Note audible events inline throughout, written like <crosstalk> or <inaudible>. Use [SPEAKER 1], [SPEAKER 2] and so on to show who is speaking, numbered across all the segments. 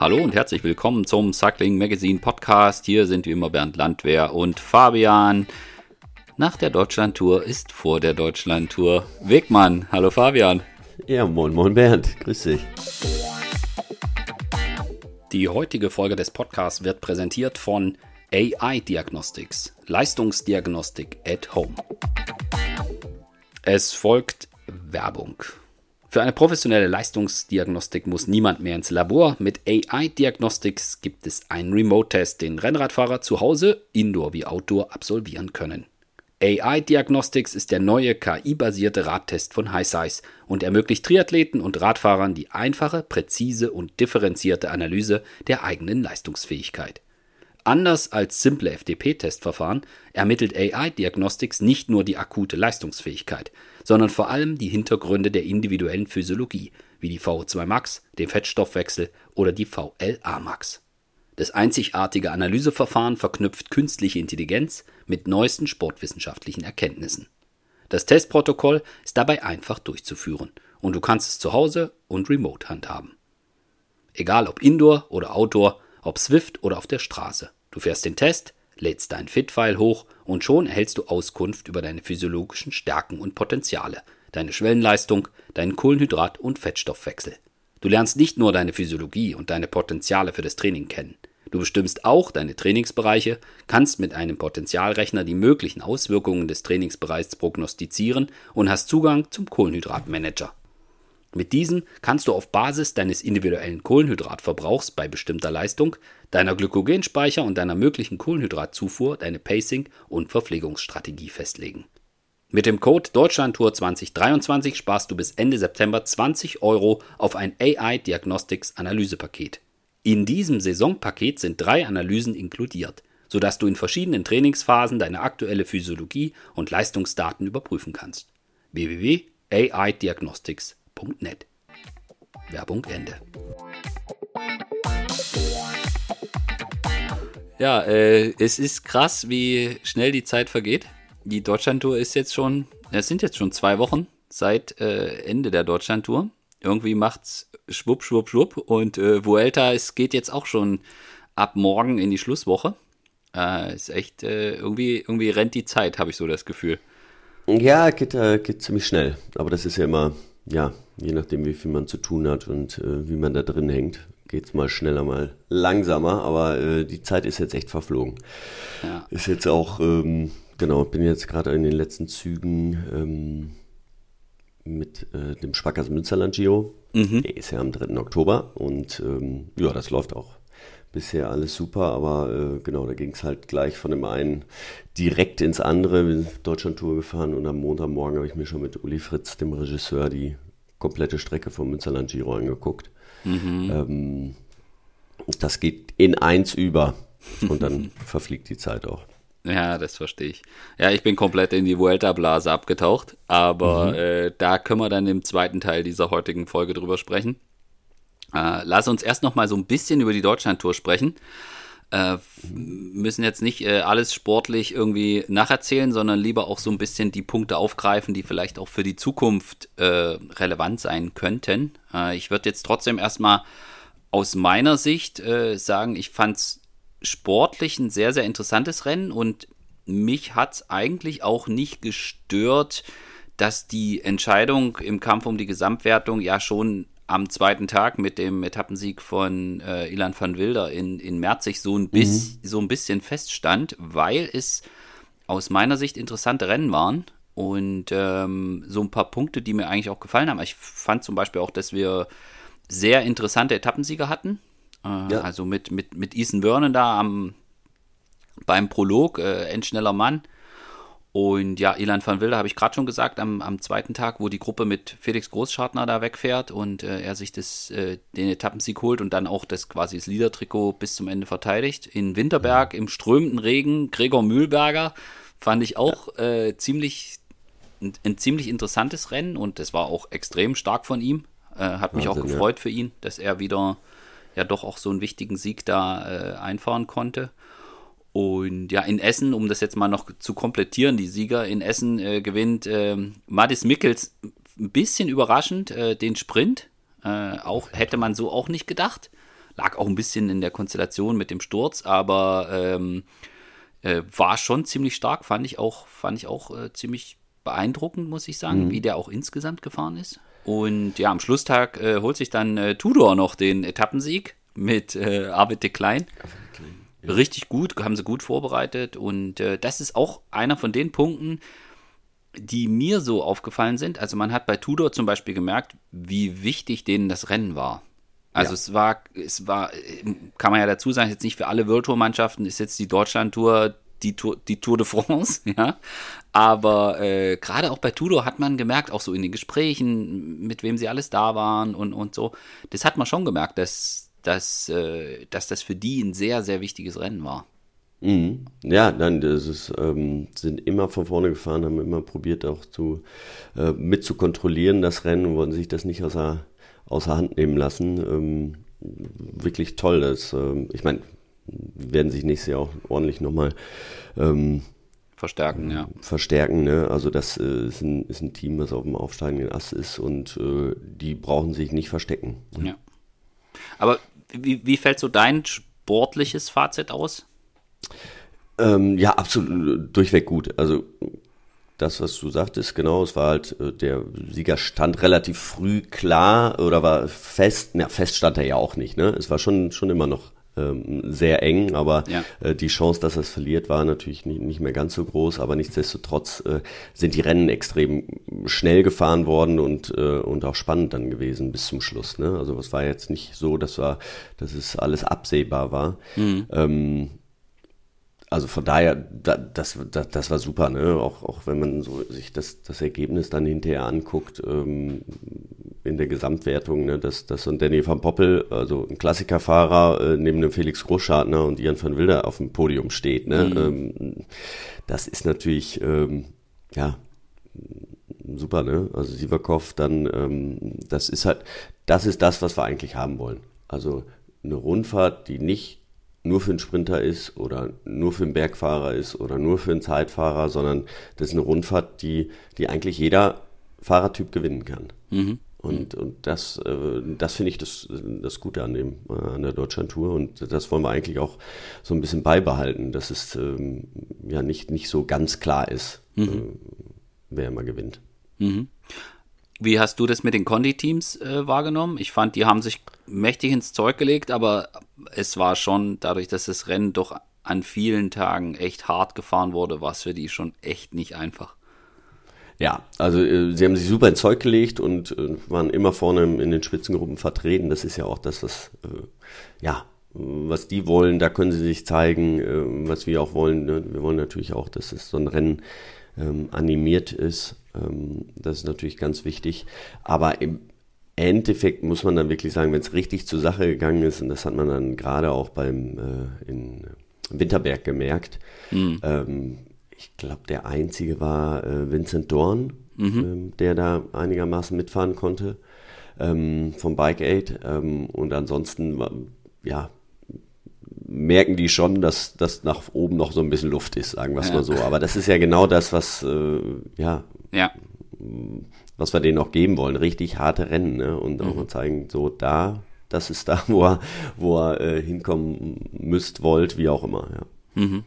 [SPEAKER 1] Hallo und herzlich willkommen zum Cycling Magazine Podcast. Hier sind wie immer Bernd Landwehr und Fabian. Nach der Deutschlandtour ist vor der Deutschlandtour Wegmann. Hallo Fabian.
[SPEAKER 2] Ja, moin, moin Bernd. Grüß dich.
[SPEAKER 1] Die heutige Folge des Podcasts wird präsentiert von AI Diagnostics, Leistungsdiagnostik at Home. Es folgt Werbung. Für eine professionelle Leistungsdiagnostik muss niemand mehr ins Labor. Mit AI Diagnostics gibt es einen Remote-Test, den Rennradfahrer zu Hause, Indoor wie Outdoor, absolvieren können. AI Diagnostics ist der neue KI-basierte Radtest von HiSize und ermöglicht Triathleten und Radfahrern die einfache, präzise und differenzierte Analyse der eigenen Leistungsfähigkeit. Anders als simple FDP-Testverfahren ermittelt AI Diagnostics nicht nur die akute Leistungsfähigkeit, sondern vor allem die Hintergründe der individuellen Physiologie, wie die VO2 Max, den Fettstoffwechsel oder die VLA Max. Das einzigartige Analyseverfahren verknüpft künstliche Intelligenz mit neuesten sportwissenschaftlichen Erkenntnissen. Das Testprotokoll ist dabei einfach durchzuführen und du kannst es zu Hause und remote handhaben. Egal ob Indoor oder Outdoor, ob Swift oder auf der Straße. Du fährst den Test, lädst dein Fit-File hoch und schon erhältst du Auskunft über deine physiologischen Stärken und Potenziale, deine Schwellenleistung, deinen Kohlenhydrat- und Fettstoffwechsel. Du lernst nicht nur deine Physiologie und deine Potenziale für das Training kennen. Du bestimmst auch deine Trainingsbereiche, kannst mit einem Potenzialrechner die möglichen Auswirkungen des Trainingsbereichs prognostizieren und hast Zugang zum Kohlenhydratmanager. Mit diesen kannst du auf Basis deines individuellen Kohlenhydratverbrauchs bei bestimmter Leistung, deiner Glykogenspeicher und deiner möglichen Kohlenhydratzufuhr deine Pacing- und Verpflegungsstrategie festlegen. Mit dem Code Deutschlandtour 2023 sparst du bis Ende September 20 Euro auf ein AI Diagnostics Analysepaket. In diesem Saisonpaket sind drei Analysen inkludiert, sodass du in verschiedenen Trainingsphasen deine aktuelle Physiologie und Leistungsdaten überprüfen kannst. www.aidiagnostics.com www.ftf.net. Werbung Ende. Ja, äh, es ist krass, wie schnell die Zeit vergeht. Die Deutschlandtour ist jetzt schon, es sind jetzt schon zwei Wochen seit äh, Ende der Deutschlandtour. Irgendwie macht's schwupp, schwupp, schwupp. Und äh, Vuelta, es geht jetzt auch schon ab morgen in die Schlusswoche. Äh, ist echt, äh, irgendwie, irgendwie rennt die Zeit, habe ich so das Gefühl.
[SPEAKER 2] Ja, geht, äh, geht ziemlich schnell. Aber das ist ja immer ja, je nachdem, wie viel man zu tun hat und äh, wie man da drin hängt, geht es mal schneller, mal langsamer, aber äh, die Zeit ist jetzt echt verflogen. Ja. Ist jetzt auch, ähm, genau, bin jetzt gerade in den letzten Zügen ähm, mit äh, dem Spackers Münsterland Giro. Mhm. Der ist ja am 3. Oktober und ähm, ja, das läuft auch bisher alles super, aber äh, genau, da ging es halt gleich von dem einen direkt ins andere. Wir sind Deutschland-Tour gefahren und am Montagmorgen habe ich mir schon mit Uli Fritz, dem Regisseur, die komplette Strecke vom Münsterland Giro angeguckt. Mhm. Ähm, das geht in eins über und dann <laughs> verfliegt die Zeit auch.
[SPEAKER 1] Ja, das verstehe ich. Ja, ich bin komplett in die Vuelta-Blase abgetaucht, aber mhm. äh, da können wir dann im zweiten Teil dieser heutigen Folge drüber sprechen. Äh, lass uns erst noch mal so ein bisschen über die Deutschlandtour sprechen. Äh, müssen jetzt nicht äh, alles sportlich irgendwie nacherzählen, sondern lieber auch so ein bisschen die Punkte aufgreifen, die vielleicht auch für die Zukunft äh, relevant sein könnten. Äh, ich würde jetzt trotzdem erstmal aus meiner Sicht äh, sagen, ich fand es sportlich ein sehr, sehr interessantes Rennen und mich hat es eigentlich auch nicht gestört, dass die Entscheidung im Kampf um die Gesamtwertung ja schon am zweiten Tag mit dem Etappensieg von äh, Ilan van Wilder in, in Merzig so ein, bis, mhm. so ein bisschen feststand, weil es aus meiner Sicht interessante Rennen waren und ähm, so ein paar Punkte, die mir eigentlich auch gefallen haben. Ich fand zum Beispiel auch, dass wir sehr interessante Etappensieger hatten. Äh, ja. Also mit, mit, mit Ethan Vernon da am, beim Prolog, äh, endschneller Mann. Und ja, Elan van Wilder habe ich gerade schon gesagt, am, am zweiten Tag, wo die Gruppe mit Felix Großschartner da wegfährt und äh, er sich das, äh, den Etappensieg holt und dann auch das quasi das Liedertrikot bis zum Ende verteidigt. In Winterberg im strömenden Regen, Gregor Mühlberger, fand ich auch äh, ziemlich ein, ein, ziemlich interessantes Rennen und das war auch extrem stark von ihm. Äh, hat mich Wahnsinn, auch gefreut ja. für ihn, dass er wieder ja doch auch so einen wichtigen Sieg da äh, einfahren konnte. Und ja, in Essen, um das jetzt mal noch zu komplettieren, die Sieger in Essen äh, gewinnt äh, Madis Mickels ein bisschen überraschend äh, den Sprint. Äh, auch hätte man so auch nicht gedacht. lag auch ein bisschen in der Konstellation mit dem Sturz, aber ähm, äh, war schon ziemlich stark, fand ich auch, fand ich auch äh, ziemlich beeindruckend, muss ich sagen, mhm. wie der auch insgesamt gefahren ist. Und ja, am Schlusstag äh, holt sich dann Tudor noch den Etappensieg mit äh, Arvid de Klein. Ja. Richtig gut, haben sie gut vorbereitet. Und äh, das ist auch einer von den Punkten, die mir so aufgefallen sind. Also man hat bei Tudor zum Beispiel gemerkt, wie wichtig denen das Rennen war. Also ja. es war, es war, kann man ja dazu sagen, jetzt nicht für alle World Tour Mannschaften ist jetzt die Deutschland Tour die Tour, die Tour de France, <laughs> ja. Aber äh, gerade auch bei Tudor hat man gemerkt, auch so in den Gesprächen, mit wem sie alles da waren und, und so, das hat man schon gemerkt, dass, dass, äh, dass das für die ein sehr, sehr wichtiges Rennen war.
[SPEAKER 2] Mhm. Ja, dann das ist, ähm, sind immer von vorne gefahren, haben immer probiert auch zu äh, mit zu kontrollieren das Rennen und wollten sich das nicht außer, außer Hand nehmen lassen. Ähm, wirklich toll. Das, ähm, ich meine, werden sich nächstes Jahr auch ordentlich nochmal ähm,
[SPEAKER 1] verstärken, ja.
[SPEAKER 2] Verstärken, ne? Also das äh, ist, ein, ist ein Team, was auf dem aufsteigenden Ast ist und äh, die brauchen sich nicht verstecken.
[SPEAKER 1] Ja. Aber wie, wie fällt so dein sportliches Fazit aus?
[SPEAKER 2] Ähm, ja, absolut durchweg gut. Also das, was du sagtest, genau, es war halt, äh, der Sieger stand relativ früh klar oder war fest, na, fest stand er ja auch nicht, ne? Es war schon, schon immer noch ähm, sehr eng, aber ja. äh, die Chance, dass er es verliert, war natürlich nicht, nicht mehr ganz so groß, aber nichtsdestotrotz äh, sind die Rennen extrem schnell gefahren worden und, äh, und auch spannend dann gewesen bis zum Schluss. Ne? Also es war jetzt nicht so, dass, war, dass es alles absehbar war. Mhm. Ähm, also von daher, das, das, das war super, ne? Auch, auch wenn man so sich das, das Ergebnis dann hinterher anguckt, ähm, in der Gesamtwertung, ne? dass, dass so ein Danny van Poppel, also ein Klassikerfahrer, äh, neben dem Felix Großschartner und Ian van Wilder auf dem Podium steht, ne? Mhm. Ähm, das ist natürlich, ähm, ja, super, ne? Also Sivakov, dann, ähm, das ist halt, das ist das, was wir eigentlich haben wollen. Also eine Rundfahrt, die nicht nur für einen Sprinter ist oder nur für einen Bergfahrer ist oder nur für einen Zeitfahrer, sondern das ist eine Rundfahrt, die, die eigentlich jeder Fahrertyp gewinnen kann. Mhm. Und, und das, äh, das finde ich das, das Gute an, dem, äh, an der Deutschland-Tour und das wollen wir eigentlich auch so ein bisschen beibehalten, dass es ähm, ja nicht, nicht so ganz klar ist, mhm. äh, wer immer gewinnt.
[SPEAKER 1] Mhm. Wie hast du das mit den Condi-Teams äh, wahrgenommen? Ich fand, die haben sich mächtig ins Zeug gelegt, aber es war schon, dadurch, dass das Rennen doch an vielen Tagen echt hart gefahren wurde, war es für die schon echt nicht einfach.
[SPEAKER 2] Ja, also äh, sie haben sich super ins Zeug gelegt und äh, waren immer vorne in den Spitzengruppen vertreten. Das ist ja auch das, was äh, ja was die wollen, da können sie sich zeigen, äh, was wir auch wollen. Ne? Wir wollen natürlich auch, dass es so ein Rennen ähm, animiert ist. Ähm, das ist natürlich ganz wichtig. Aber im Endeffekt muss man dann wirklich sagen, wenn es richtig zur Sache gegangen ist, und das hat man dann gerade auch beim äh, in Winterberg gemerkt, mhm. ähm, ich glaube, der einzige war äh, Vincent Dorn, mhm. ähm, der da einigermaßen mitfahren konnte ähm, vom Bike Aid. Ähm, und ansonsten, ja, merken die schon, dass das nach oben noch so ein bisschen Luft ist, sagen wir es ja. mal so. Aber das ist ja genau das, was, äh, ja,
[SPEAKER 1] ja,
[SPEAKER 2] was wir denen auch geben wollen. Richtig harte Rennen ne? und auch mhm. mal zeigen, so da, das ist da, wo er, wo er äh, hinkommen müsst, wollt, wie auch immer.
[SPEAKER 1] Ja. Mhm.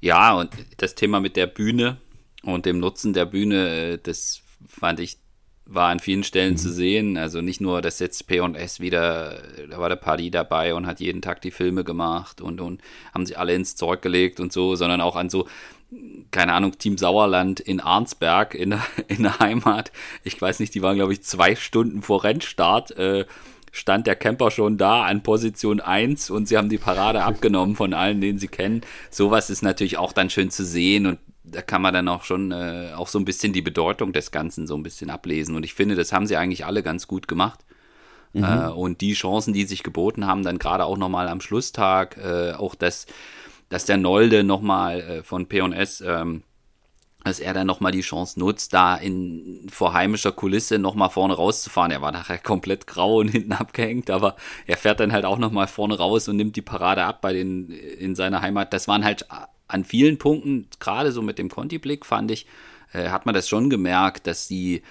[SPEAKER 1] ja, und das Thema mit der Bühne und dem Nutzen der Bühne, äh, das fand ich war an vielen Stellen mhm. zu sehen. Also nicht nur, dass jetzt P&S wieder, da war der Paddy dabei und hat jeden Tag die Filme gemacht und, und haben sie alle ins Zeug gelegt und so, sondern auch an so, keine Ahnung, Team Sauerland in Arnsberg in der, <laughs> in der Heimat. Ich weiß nicht, die waren, glaube ich, zwei Stunden vor Rennstart. Äh, stand der Camper schon da an Position 1 und sie haben die Parade abgenommen von allen, den sie kennen. Sowas ist natürlich auch dann schön zu sehen und da kann man dann auch schon äh, auch so ein bisschen die Bedeutung des Ganzen so ein bisschen ablesen. Und ich finde, das haben sie eigentlich alle ganz gut gemacht. Mhm. Äh, und die Chancen, die sich geboten haben, dann gerade auch nochmal am Schlusstag, äh, auch das, dass der Nolde nochmal äh, von P&S, ähm, dass er dann nochmal die Chance nutzt, da in vor heimischer Kulisse nochmal vorne rauszufahren. Er war nachher komplett grau und <laughs> hinten abgehängt, aber er fährt dann halt auch nochmal vorne raus und nimmt die Parade ab bei den in seiner Heimat. Das waren halt an vielen Punkten, gerade so mit dem Conti-Blick, fand ich, äh, hat man das schon gemerkt, dass sie,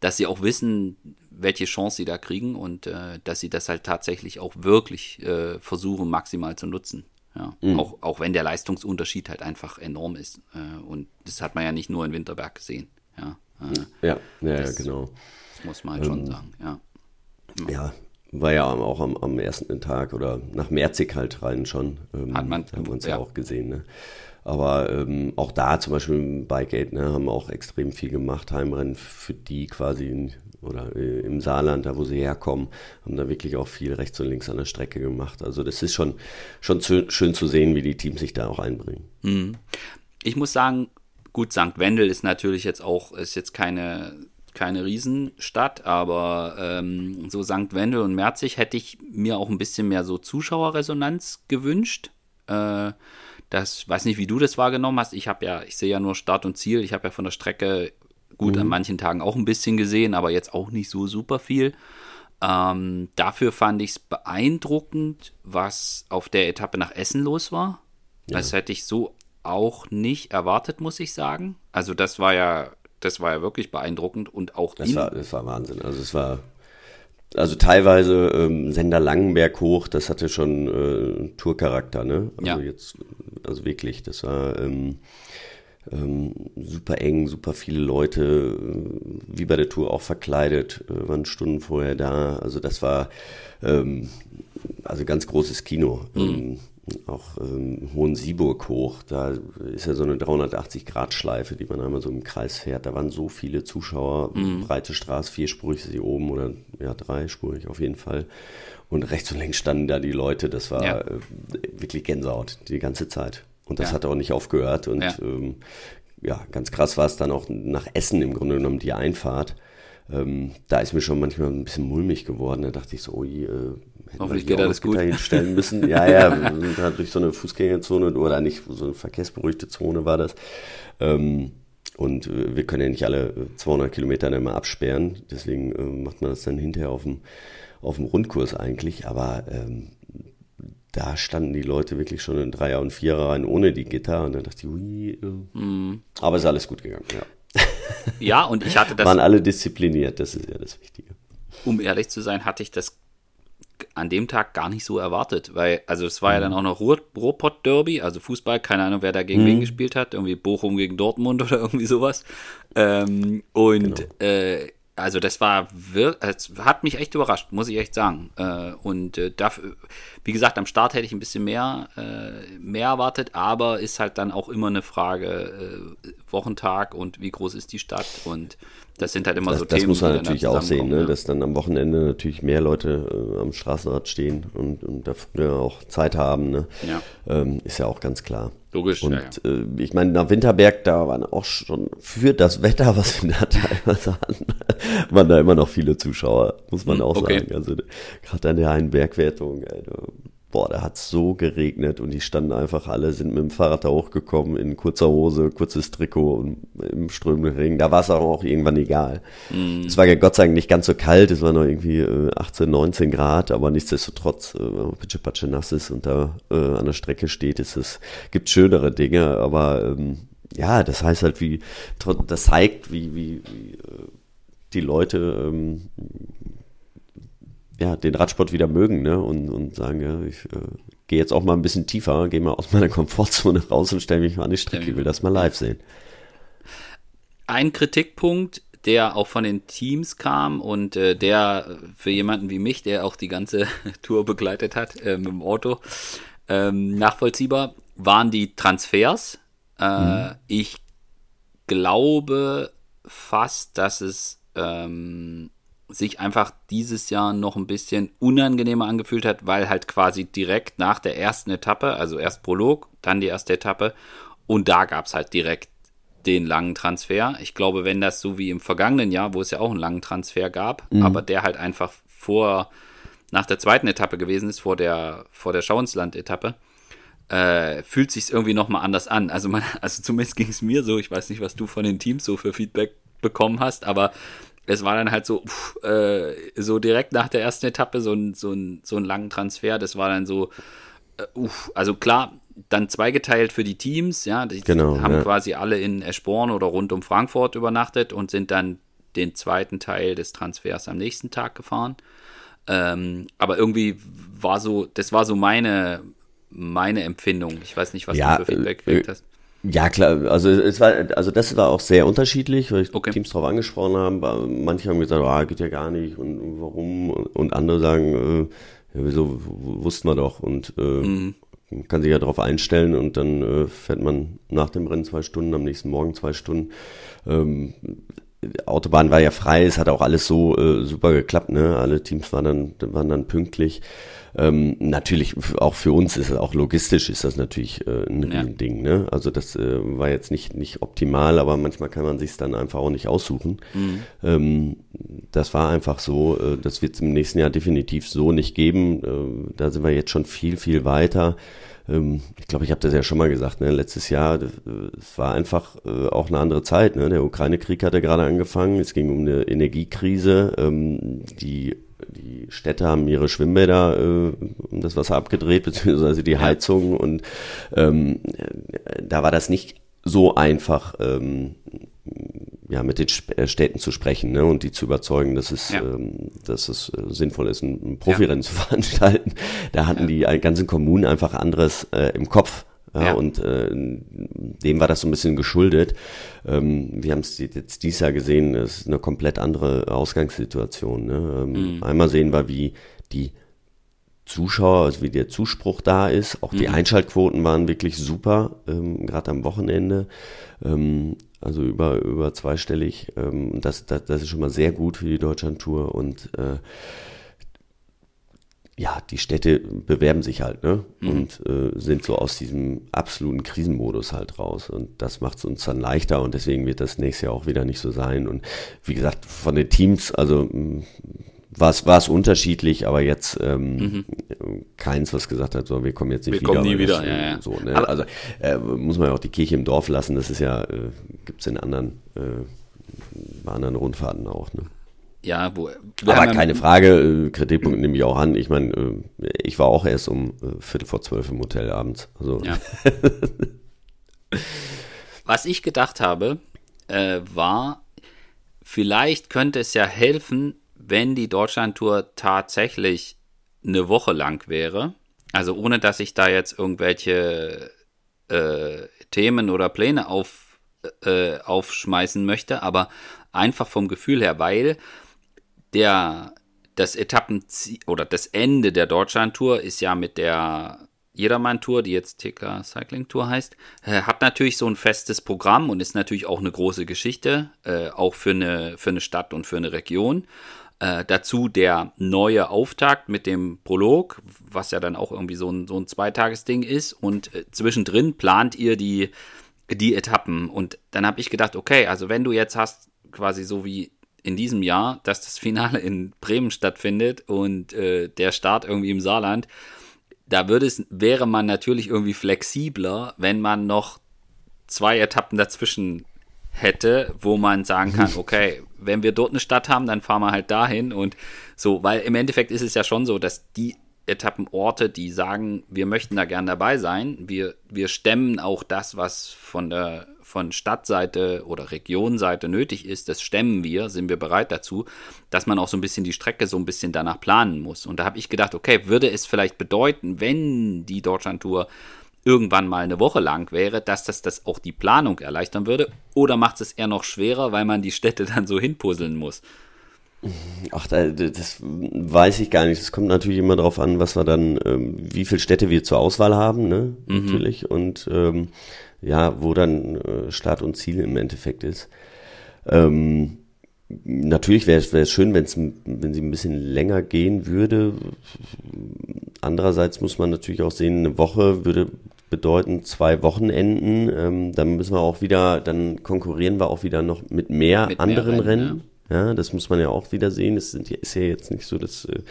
[SPEAKER 1] dass sie auch wissen, welche Chance sie da kriegen und äh, dass sie das halt tatsächlich auch wirklich äh, versuchen, maximal zu nutzen. Ja, mhm. auch, auch wenn der Leistungsunterschied halt einfach enorm ist. Äh, und das hat man ja nicht nur in Winterberg gesehen. Ja,
[SPEAKER 2] äh, ja, ja, das, ja, genau.
[SPEAKER 1] Das muss man halt ähm, schon sagen, ja.
[SPEAKER 2] Ja, war ja auch am, am ersten Tag oder nach Merzig halt rein schon.
[SPEAKER 1] Ähm, hat man,
[SPEAKER 2] haben wir uns ja, ja auch gesehen. Ne? Aber ähm, auch da zum Beispiel im Bikegate ne, haben wir auch extrem viel gemacht, Heimrennen für die quasi oder äh, im Saarland, da wo sie herkommen, haben da wirklich auch viel rechts und links an der Strecke gemacht. Also das ist schon, schon zu, schön zu sehen, wie die Teams sich da auch einbringen.
[SPEAKER 1] Mhm. Ich muss sagen, gut, St. Wendel ist natürlich jetzt auch, ist jetzt keine keine Riesenstadt, aber ähm, so St. Wendel und Merzig hätte ich mir auch ein bisschen mehr so Zuschauerresonanz gewünscht. Äh, das weiß nicht, wie du das wahrgenommen hast. Ich habe ja, ich sehe ja nur Start und Ziel. Ich habe ja von der Strecke gut mhm. an manchen Tagen auch ein bisschen gesehen, aber jetzt auch nicht so super viel. Ähm, dafür fand ich es beeindruckend, was auf der Etappe nach Essen los war. Ja. Das hätte ich so auch nicht erwartet, muss ich sagen. Also das war ja das war ja wirklich beeindruckend und auch
[SPEAKER 2] das war, das war Wahnsinn. Also es war also teilweise ähm, Sender Langenberg hoch, das hatte schon äh, Tourcharakter, ne? Also ja. jetzt, also wirklich, das war ähm, ähm, super eng, super viele Leute, äh, wie bei der Tour auch verkleidet, äh, waren Stunden vorher da. Also das war ähm, also ganz großes Kino. Mhm. Ähm, auch ähm, Hohensieburg hoch. Da ist ja so eine 380-Grad-Schleife, die man einmal so im Kreis fährt. Da waren so viele Zuschauer, mhm. breite Straße, vierspurig ist sie oben oder ja, dreispurig auf jeden Fall. Und rechts und links standen da die Leute. Das war ja. äh, wirklich Gänsehaut die ganze Zeit. Und das ja. hat auch nicht aufgehört. Und ja. Ähm, ja, ganz krass war es dann auch nach Essen im Grunde genommen die Einfahrt. Ähm, da ist mir schon manchmal ein bisschen mulmig geworden. Da dachte ich so, oh je, äh,
[SPEAKER 1] Hoffentlich geht alles gut.
[SPEAKER 2] hinstellen <laughs> müssen. Ja, ja, wir sind halt durch so eine Fußgängerzone oder nicht, so eine verkehrsberuhigte Zone war das. Ähm, und äh, wir können ja nicht alle 200 Kilometer dann immer absperren. Deswegen äh, macht man das dann hinterher auf dem, auf dem Rundkurs eigentlich. Aber ähm, da standen die Leute wirklich schon in Dreier- und Vierer rein ohne die Gitter. Und dann dachte ich, ui. Äh. Mm. Aber ist alles gut gegangen, ja. <laughs>
[SPEAKER 1] Ja, und ich hatte das.
[SPEAKER 2] Waren alle diszipliniert, das ist ja das Wichtige.
[SPEAKER 1] Um ehrlich zu sein, hatte ich das an dem Tag gar nicht so erwartet, weil, also es war mhm. ja dann auch noch Ruhr, Ruhrpott-Derby, also Fußball, keine Ahnung, wer da gegen mhm. wen gespielt hat, irgendwie Bochum gegen Dortmund <laughs> oder irgendwie sowas. Ähm, und genau. äh, also das war, es hat mich echt überrascht, muss ich echt sagen. Äh, und äh, dafür, wie gesagt, am Start hätte ich ein bisschen mehr, äh, mehr erwartet, aber ist halt dann auch immer eine Frage, Wochentag und wie groß ist die Stadt und das sind halt immer
[SPEAKER 2] das,
[SPEAKER 1] so
[SPEAKER 2] das Themen. Das muss man natürlich auch sehen, ne? dass dann am Wochenende natürlich mehr Leute äh, am Straßenrad stehen und, und dafür auch Zeit haben. Ne? Ja. Ähm, ist ja auch ganz klar.
[SPEAKER 1] Logisch.
[SPEAKER 2] Und. Äh, ich meine, nach Winterberg, da waren auch schon für das Wetter, was wir da <laughs> teilweise hatten, waren da immer noch viele Zuschauer, muss man hm, auch okay. sagen. Also gerade an der einen Bergwertung, ey, boah, da hat so geregnet und die standen einfach alle, sind mit dem Fahrrad da hochgekommen in kurzer Hose, kurzes Trikot und im strömenden Regen. Da war es auch irgendwann egal. Mm. Es war ja Gott sei Dank nicht ganz so kalt, es war noch irgendwie 18, äh, 19 Grad, aber nichtsdestotrotz, äh, wenn man pitsche nass ist und da äh, an der Strecke steht, ist es, gibt schönere Dinge, aber ähm, ja, das heißt halt, wie, das zeigt, wie, wie, wie äh, die Leute ähm, ja, den Radsport wieder mögen ne? und, und sagen, ja, ich äh, gehe jetzt auch mal ein bisschen tiefer, gehe mal aus meiner <laughs> Komfortzone raus und stelle mich mal an die Strecke, ich will das mal live sehen.
[SPEAKER 1] Ein Kritikpunkt, der auch von den Teams kam und äh, der für jemanden wie mich, der auch die ganze <laughs> Tour begleitet hat äh, mit dem Auto, ähm, nachvollziehbar, waren die Transfers. Äh, mhm. Ich glaube fast, dass es ähm, sich einfach dieses Jahr noch ein bisschen unangenehmer angefühlt hat, weil halt quasi direkt nach der ersten Etappe, also erst Prolog, dann die erste Etappe und da gab es halt direkt den langen Transfer. Ich glaube, wenn das so wie im vergangenen Jahr, wo es ja auch einen langen Transfer gab, mhm. aber der halt einfach vor, nach der zweiten Etappe gewesen ist, vor der, vor der Schauensland-Etappe, äh, fühlt sich irgendwie nochmal anders an. Also, man, <laughs> also zumindest ging es mir so, ich weiß nicht, was du von den Teams so für Feedback bekommen hast, aber es war dann halt so, pff, äh, so direkt nach der ersten Etappe so ein, so ein, so ein langen Transfer. Das war dann so, äh, uff, also klar, dann zweigeteilt für die Teams, ja, die
[SPEAKER 2] genau,
[SPEAKER 1] haben
[SPEAKER 2] ja.
[SPEAKER 1] quasi alle in Eschborn oder rund um Frankfurt übernachtet und sind dann den zweiten Teil des Transfers am nächsten Tag gefahren. Ähm, aber irgendwie war so, das war so meine, meine Empfindung. Ich weiß nicht, was
[SPEAKER 2] ja,
[SPEAKER 1] du für Feedback
[SPEAKER 2] äh,
[SPEAKER 1] gekriegt hast.
[SPEAKER 2] Ja, klar, also es war, also das war auch sehr unterschiedlich, weil ich
[SPEAKER 1] Okay.
[SPEAKER 2] Teams darauf angesprochen haben. Manche haben gesagt, ah, geht ja gar nicht und warum? Und andere sagen, äh, ja, wieso wussten wir doch und äh,
[SPEAKER 1] Mhm.
[SPEAKER 2] kann sich ja darauf einstellen und dann äh, fährt man nach dem Rennen zwei Stunden, am nächsten Morgen zwei Stunden. Ähm, Autobahn war ja frei, es hat auch alles so äh, super geklappt, ne? Alle Teams waren dann, waren dann pünktlich. Ähm, natürlich, auch für uns ist es auch logistisch ist das natürlich äh, ein
[SPEAKER 1] Ja.
[SPEAKER 2] Ding, ne? Also das äh, war jetzt nicht, nicht optimal, aber manchmal kann man sich dann einfach auch nicht aussuchen. Ähm, das war einfach so, äh, das wird es im nächsten Jahr definitiv so nicht geben. Äh, da sind wir jetzt schon viel, viel weiter. Ähm, ich glaube, ich habe das ja schon mal gesagt, ne? letztes Jahr, äh, es war einfach äh, auch eine andere Zeit. Ne? Der Ukraine-Krieg hatte gerade angefangen, es ging um eine Energiekrise, ähm, die die Städte haben ihre Schwimmbäder äh, um das Wasser abgedreht, <laughs> beziehungsweise die Heizung und ähm, äh, da war das nicht so einfach, ähm, ja, mit den äh, Städten zu sprechen ne, und die zu überzeugen, dass es,
[SPEAKER 1] Ja.
[SPEAKER 2] ähm, dass es äh, sinnvoll ist, ein, Profirennen zu <laughs> veranstalten. Da hatten die ganzen Kommunen einfach anderes äh, im Kopf. Ja,
[SPEAKER 1] Ja.
[SPEAKER 2] Und äh, dem war das so ein bisschen geschuldet. Ähm, wir haben es jetzt dieses Jahr gesehen, es ist eine komplett andere Ausgangssituation. Ne? Ähm, Einmal sehen wir, wie die Zuschauer, also wie der Zuspruch da ist. Auch die Einschaltquoten waren wirklich super, ähm, gerade am Wochenende. Ähm, also über, über zweistellig. Ähm, das, das, das ist schon mal sehr gut für die Deutschlandtour und äh, ja, die Städte bewerben sich halt, ne? Und äh, sind so aus diesem absoluten Krisenmodus halt raus. Und das macht es uns dann leichter und deswegen wird das nächstes Jahr auch wieder nicht so sein. Und wie gesagt, von den Teams, also mh, war es war es unterschiedlich, aber jetzt ähm, keins, was gesagt hat, so wir kommen jetzt nicht
[SPEAKER 1] Wir
[SPEAKER 2] wieder.
[SPEAKER 1] kommen nie
[SPEAKER 2] das,
[SPEAKER 1] wieder, ja, ja.
[SPEAKER 2] So, ne?
[SPEAKER 1] Aber-
[SPEAKER 2] also äh, muss man ja auch die Kirche im Dorf lassen. Das ist ja, äh, gibt's in anderen, äh, bei anderen Rundfahrten auch. Ne?
[SPEAKER 1] Ja, wo.
[SPEAKER 2] Aber keine Frage, äh, Kritikpunkt nehme ich auch an. Ich meine, äh, ich war auch erst um äh, Viertel vor zwölf im Hotel abends. Also
[SPEAKER 1] Ja. <laughs> Was ich gedacht habe, äh, war, vielleicht könnte es ja helfen, wenn die Deutschlandtour tatsächlich eine Woche lang wäre. Also ohne, dass ich da jetzt irgendwelche äh, Themen oder Pläne auf, äh, aufschmeißen möchte, aber einfach vom Gefühl her, weil der das Etappenziel oder das Ende der Deutschlandtour ist ja mit der Jedermann-Tour, die jetzt TK Cycling Tour heißt, äh, hat natürlich so ein festes Programm und ist natürlich auch eine große Geschichte, äh, auch für eine, für eine Stadt und für eine Region. Äh, dazu der neue Auftakt mit dem Prolog, was ja dann auch irgendwie so ein, so ein Zweitagesding ist. Und äh, zwischendrin plant ihr die, die Etappen. Und dann habe ich gedacht, okay, also wenn du jetzt hast, quasi so wie in diesem Jahr, dass das Finale in Bremen stattfindet und äh, der Start irgendwie im Saarland, da würde es, wäre man natürlich irgendwie flexibler, wenn man noch zwei Etappen dazwischen hätte, wo man sagen kann, <laughs> okay, wenn wir dort eine Stadt haben, dann fahren wir halt dahin und so, weil im Endeffekt ist es ja schon so, dass die Etappenorte, die sagen, wir möchten da gern dabei sein, wir, wir stemmen auch das, was von der von Stadtseite oder Regionseite nötig ist, das stemmen wir, sind wir bereit dazu, dass man auch so ein bisschen die Strecke so ein bisschen danach planen muss. Und da habe ich gedacht, okay, würde es vielleicht bedeuten, wenn die Deutschlandtour irgendwann mal eine Woche lang wäre, dass das, das auch die Planung erleichtern würde? Oder macht es eher noch schwerer, weil man die Städte <laughs> dann so hinpuzzeln muss?
[SPEAKER 2] Ach, da- das weiß ich gar nicht. Es kommt natürlich immer darauf an, was wir dann, ähm, wie viele Städte wir zur Auswahl haben, ne? Natürlich. Und ähm, ja, wo dann äh, Start und Ziel im Endeffekt ist. Ähm, natürlich wäre es schön, wenn's, wenn sie ein bisschen länger gehen würde. Andererseits muss man natürlich auch sehen, eine Woche würde bedeuten zwei Wochenenden. Ähm, dann müssen wir auch wieder, dann konkurrieren wir auch wieder noch mit mehr
[SPEAKER 1] Mit mehr
[SPEAKER 2] anderen
[SPEAKER 1] Rennen,
[SPEAKER 2] Rennen. Ja, das muss man ja auch wieder sehen. Es sind, ist ja jetzt nicht so, dass, äh,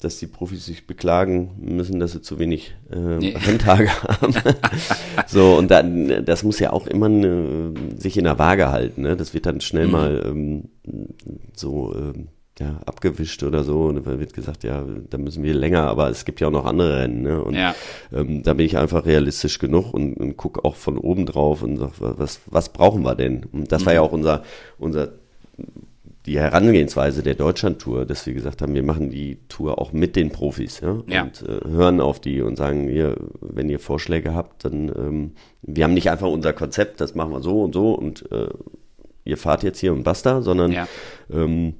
[SPEAKER 2] dass die Profis sich beklagen müssen, dass sie zu wenig äh,
[SPEAKER 1] Nee.
[SPEAKER 2] Renntage <laughs> haben. so, und dann, das muss ja auch immer äh, sich in der Waage halten. Ne? Das wird dann schnell mal ähm, so ähm, ja, abgewischt oder so. Und dann wird gesagt, ja, da müssen wir länger, aber es gibt ja auch noch andere Rennen. Ne? Und
[SPEAKER 1] Ja.
[SPEAKER 2] ähm, da bin ich einfach realistisch genug und, und gucke auch von oben drauf und sag, was, was brauchen wir denn? Und das war ja auch unser, unser die Herangehensweise der Deutschland-Tour, dass wir gesagt haben, wir machen die Tour auch mit den Profis ja?
[SPEAKER 1] Ja.
[SPEAKER 2] und äh, hören auf die und sagen, ihr, wenn ihr Vorschläge habt, dann ähm, wir haben nicht einfach unser Konzept, das machen wir so und so und äh, ihr fahrt jetzt hier und basta, sondern
[SPEAKER 1] Ja.
[SPEAKER 2] ähm,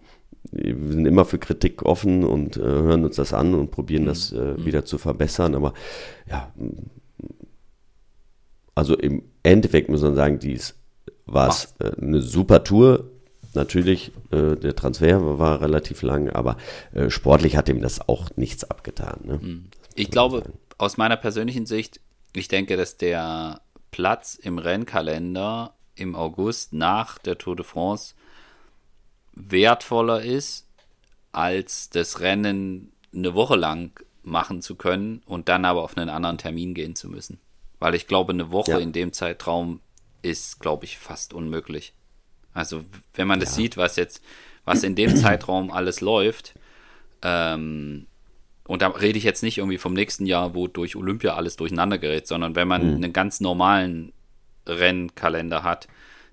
[SPEAKER 2] wir sind immer für Kritik offen und äh, hören uns das an und probieren
[SPEAKER 1] Mhm.
[SPEAKER 2] das äh, wieder zu verbessern. Aber ja, also im Endeffekt muss man sagen, dies war es äh, eine super Tour. Natürlich, äh, der Transfer war, relativ lang, aber äh, sportlich hat ihm das auch nichts abgetan. Ne?
[SPEAKER 1] Mhm. Ich glaube, aus meiner persönlichen Sicht, ich denke, dass der Platz im Rennkalender im August nach der Tour de France wertvoller ist, als das Rennen eine Woche lang machen zu können und dann aber auf einen anderen Termin gehen zu müssen. Weil ich glaube, eine Woche
[SPEAKER 2] Ja.
[SPEAKER 1] in dem Zeitraum ist, glaube ich, fast unmöglich. Also, wenn man das sieht, was jetzt, was in dem Zeitraum alles läuft, ähm, und da rede ich jetzt nicht irgendwie vom nächsten Jahr, wo durch Olympia alles durcheinander gerät, sondern wenn man einen ganz normalen Rennkalender hat,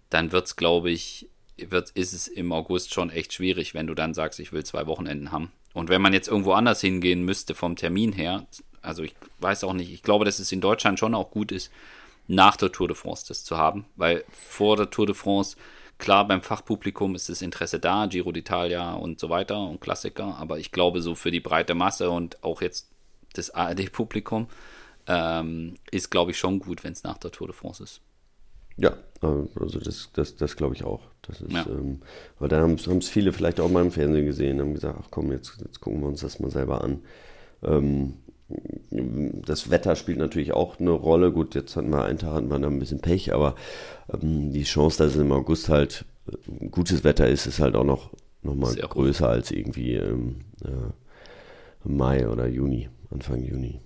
[SPEAKER 1] dann wird es, glaube ich, wird, ist es im August schon echt schwierig, wenn du dann sagst, ich will zwei Wochenenden haben. Und wenn man jetzt irgendwo anders hingehen müsste vom Termin her, also ich weiß auch nicht, ich glaube, dass es in Deutschland schon auch gut ist, nach der Tour de France das zu haben, weil vor der Tour de France, klar, beim Fachpublikum ist das Interesse da, Giro d'Italia und so weiter und Klassiker, aber ich glaube, so für die breite Masse und auch jetzt das ARD-Publikum ähm, ist, glaube ich, schon gut, wenn es nach der Tour de France ist.
[SPEAKER 2] Ja, äh, also das, das, das glaube ich auch. Das ist,
[SPEAKER 1] Ja.
[SPEAKER 2] ähm, weil da haben es viele vielleicht auch mal im Fernsehen gesehen, haben gesagt, ach komm, jetzt, jetzt gucken wir uns das mal selber an. Ähm, das Wetter spielt natürlich auch eine Rolle. Gut, jetzt hatten wir einen Tag hatten wir da ein bisschen Pech, aber ähm, die Chance, dass es im August halt äh, gutes Wetter ist, ist halt auch noch, noch mal
[SPEAKER 1] Sehr
[SPEAKER 2] größer als irgendwie ähm, äh, Mai oder Juni, Anfang Juni.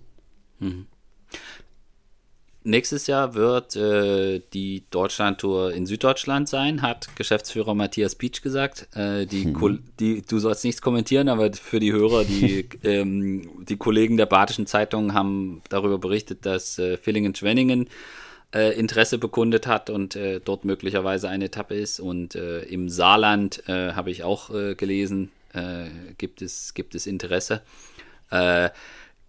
[SPEAKER 1] Nächstes Jahr wird äh, die Deutschlandtour in Süddeutschland sein, hat Geschäftsführer Matthias Pietsch gesagt. Äh, die, Kol- die, du sollst nichts kommentieren, aber für die Hörer, die, <laughs> ähm, die Kollegen der Badischen Zeitung haben darüber berichtet, dass äh, Villingen-Schwenningen äh, Interesse bekundet hat und äh, dort möglicherweise eine Etappe ist. Und äh, im Saarland äh, habe ich auch gelesen, gibt, es, gibt es Interesse.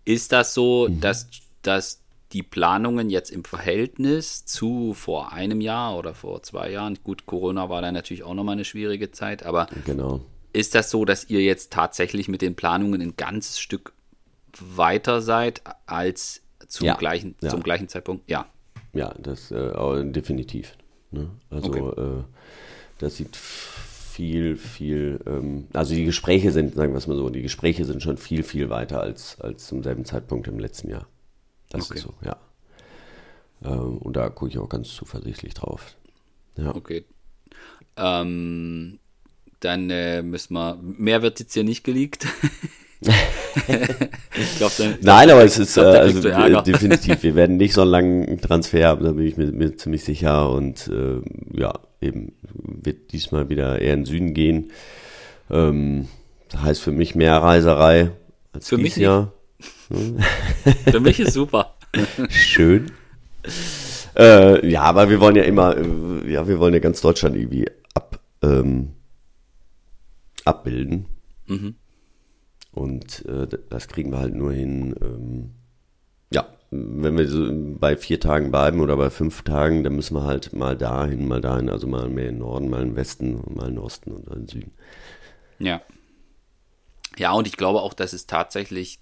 [SPEAKER 1] Ist das so, dass, dass die Planungen jetzt im Verhältnis zu vor einem Jahr oder vor zwei Jahren, gut, Corona war da natürlich auch nochmal eine schwierige Zeit, aber
[SPEAKER 2] Genau.
[SPEAKER 1] ist das so, dass ihr jetzt tatsächlich mit den Planungen ein ganzes Stück weiter seid als zum,
[SPEAKER 2] Ja,
[SPEAKER 1] gleichen,
[SPEAKER 2] ja.
[SPEAKER 1] zum gleichen Zeitpunkt? Ja.
[SPEAKER 2] Ja, das äh, definitiv. Ne? Also
[SPEAKER 1] Okay.
[SPEAKER 2] äh, das sieht viel, viel, ähm, also die Gespräche sind, sagen wir es mal so, die Gespräche sind schon viel, viel weiter als, als zum selben Zeitpunkt im letzten Jahr. Das
[SPEAKER 1] Okay.
[SPEAKER 2] ist so, ja. Ähm, und da gucke ich auch ganz zuversichtlich drauf. Ja.
[SPEAKER 1] Okay. Ähm, dann äh, müssen wir. Mehr wird jetzt hier nicht geleakt. <laughs> ich glaube, dann.
[SPEAKER 2] Nein, aber es ist
[SPEAKER 1] glaub,
[SPEAKER 2] äh, also, äh, definitiv. Wir werden nicht so einen langen Transfer haben, da bin ich mir, mir ziemlich sicher. Und äh, ja, eben wird diesmal wieder eher in den Süden gehen. Ähm, das heißt für mich mehr Reiserei als
[SPEAKER 1] Für mich
[SPEAKER 2] dieses Jahr.
[SPEAKER 1] Für mich ist super.
[SPEAKER 2] Schön. äh, ja, aber wir wollen ja immer, äh, ja, wir wollen ja ganz Deutschland irgendwie ab, ähm, abbilden.
[SPEAKER 1] Mhm.
[SPEAKER 2] Und äh, das kriegen wir halt nur hin, ähm, ja, wenn wir so bei vier Tagen bleiben oder bei fünf Tagen, dann müssen wir halt mal dahin, mal dahin, also mal mehr in den Norden, mal im Westen, mal in den Osten und in den Süden.
[SPEAKER 1] Ja. Ja, und ich glaube auch, dass es tatsächlich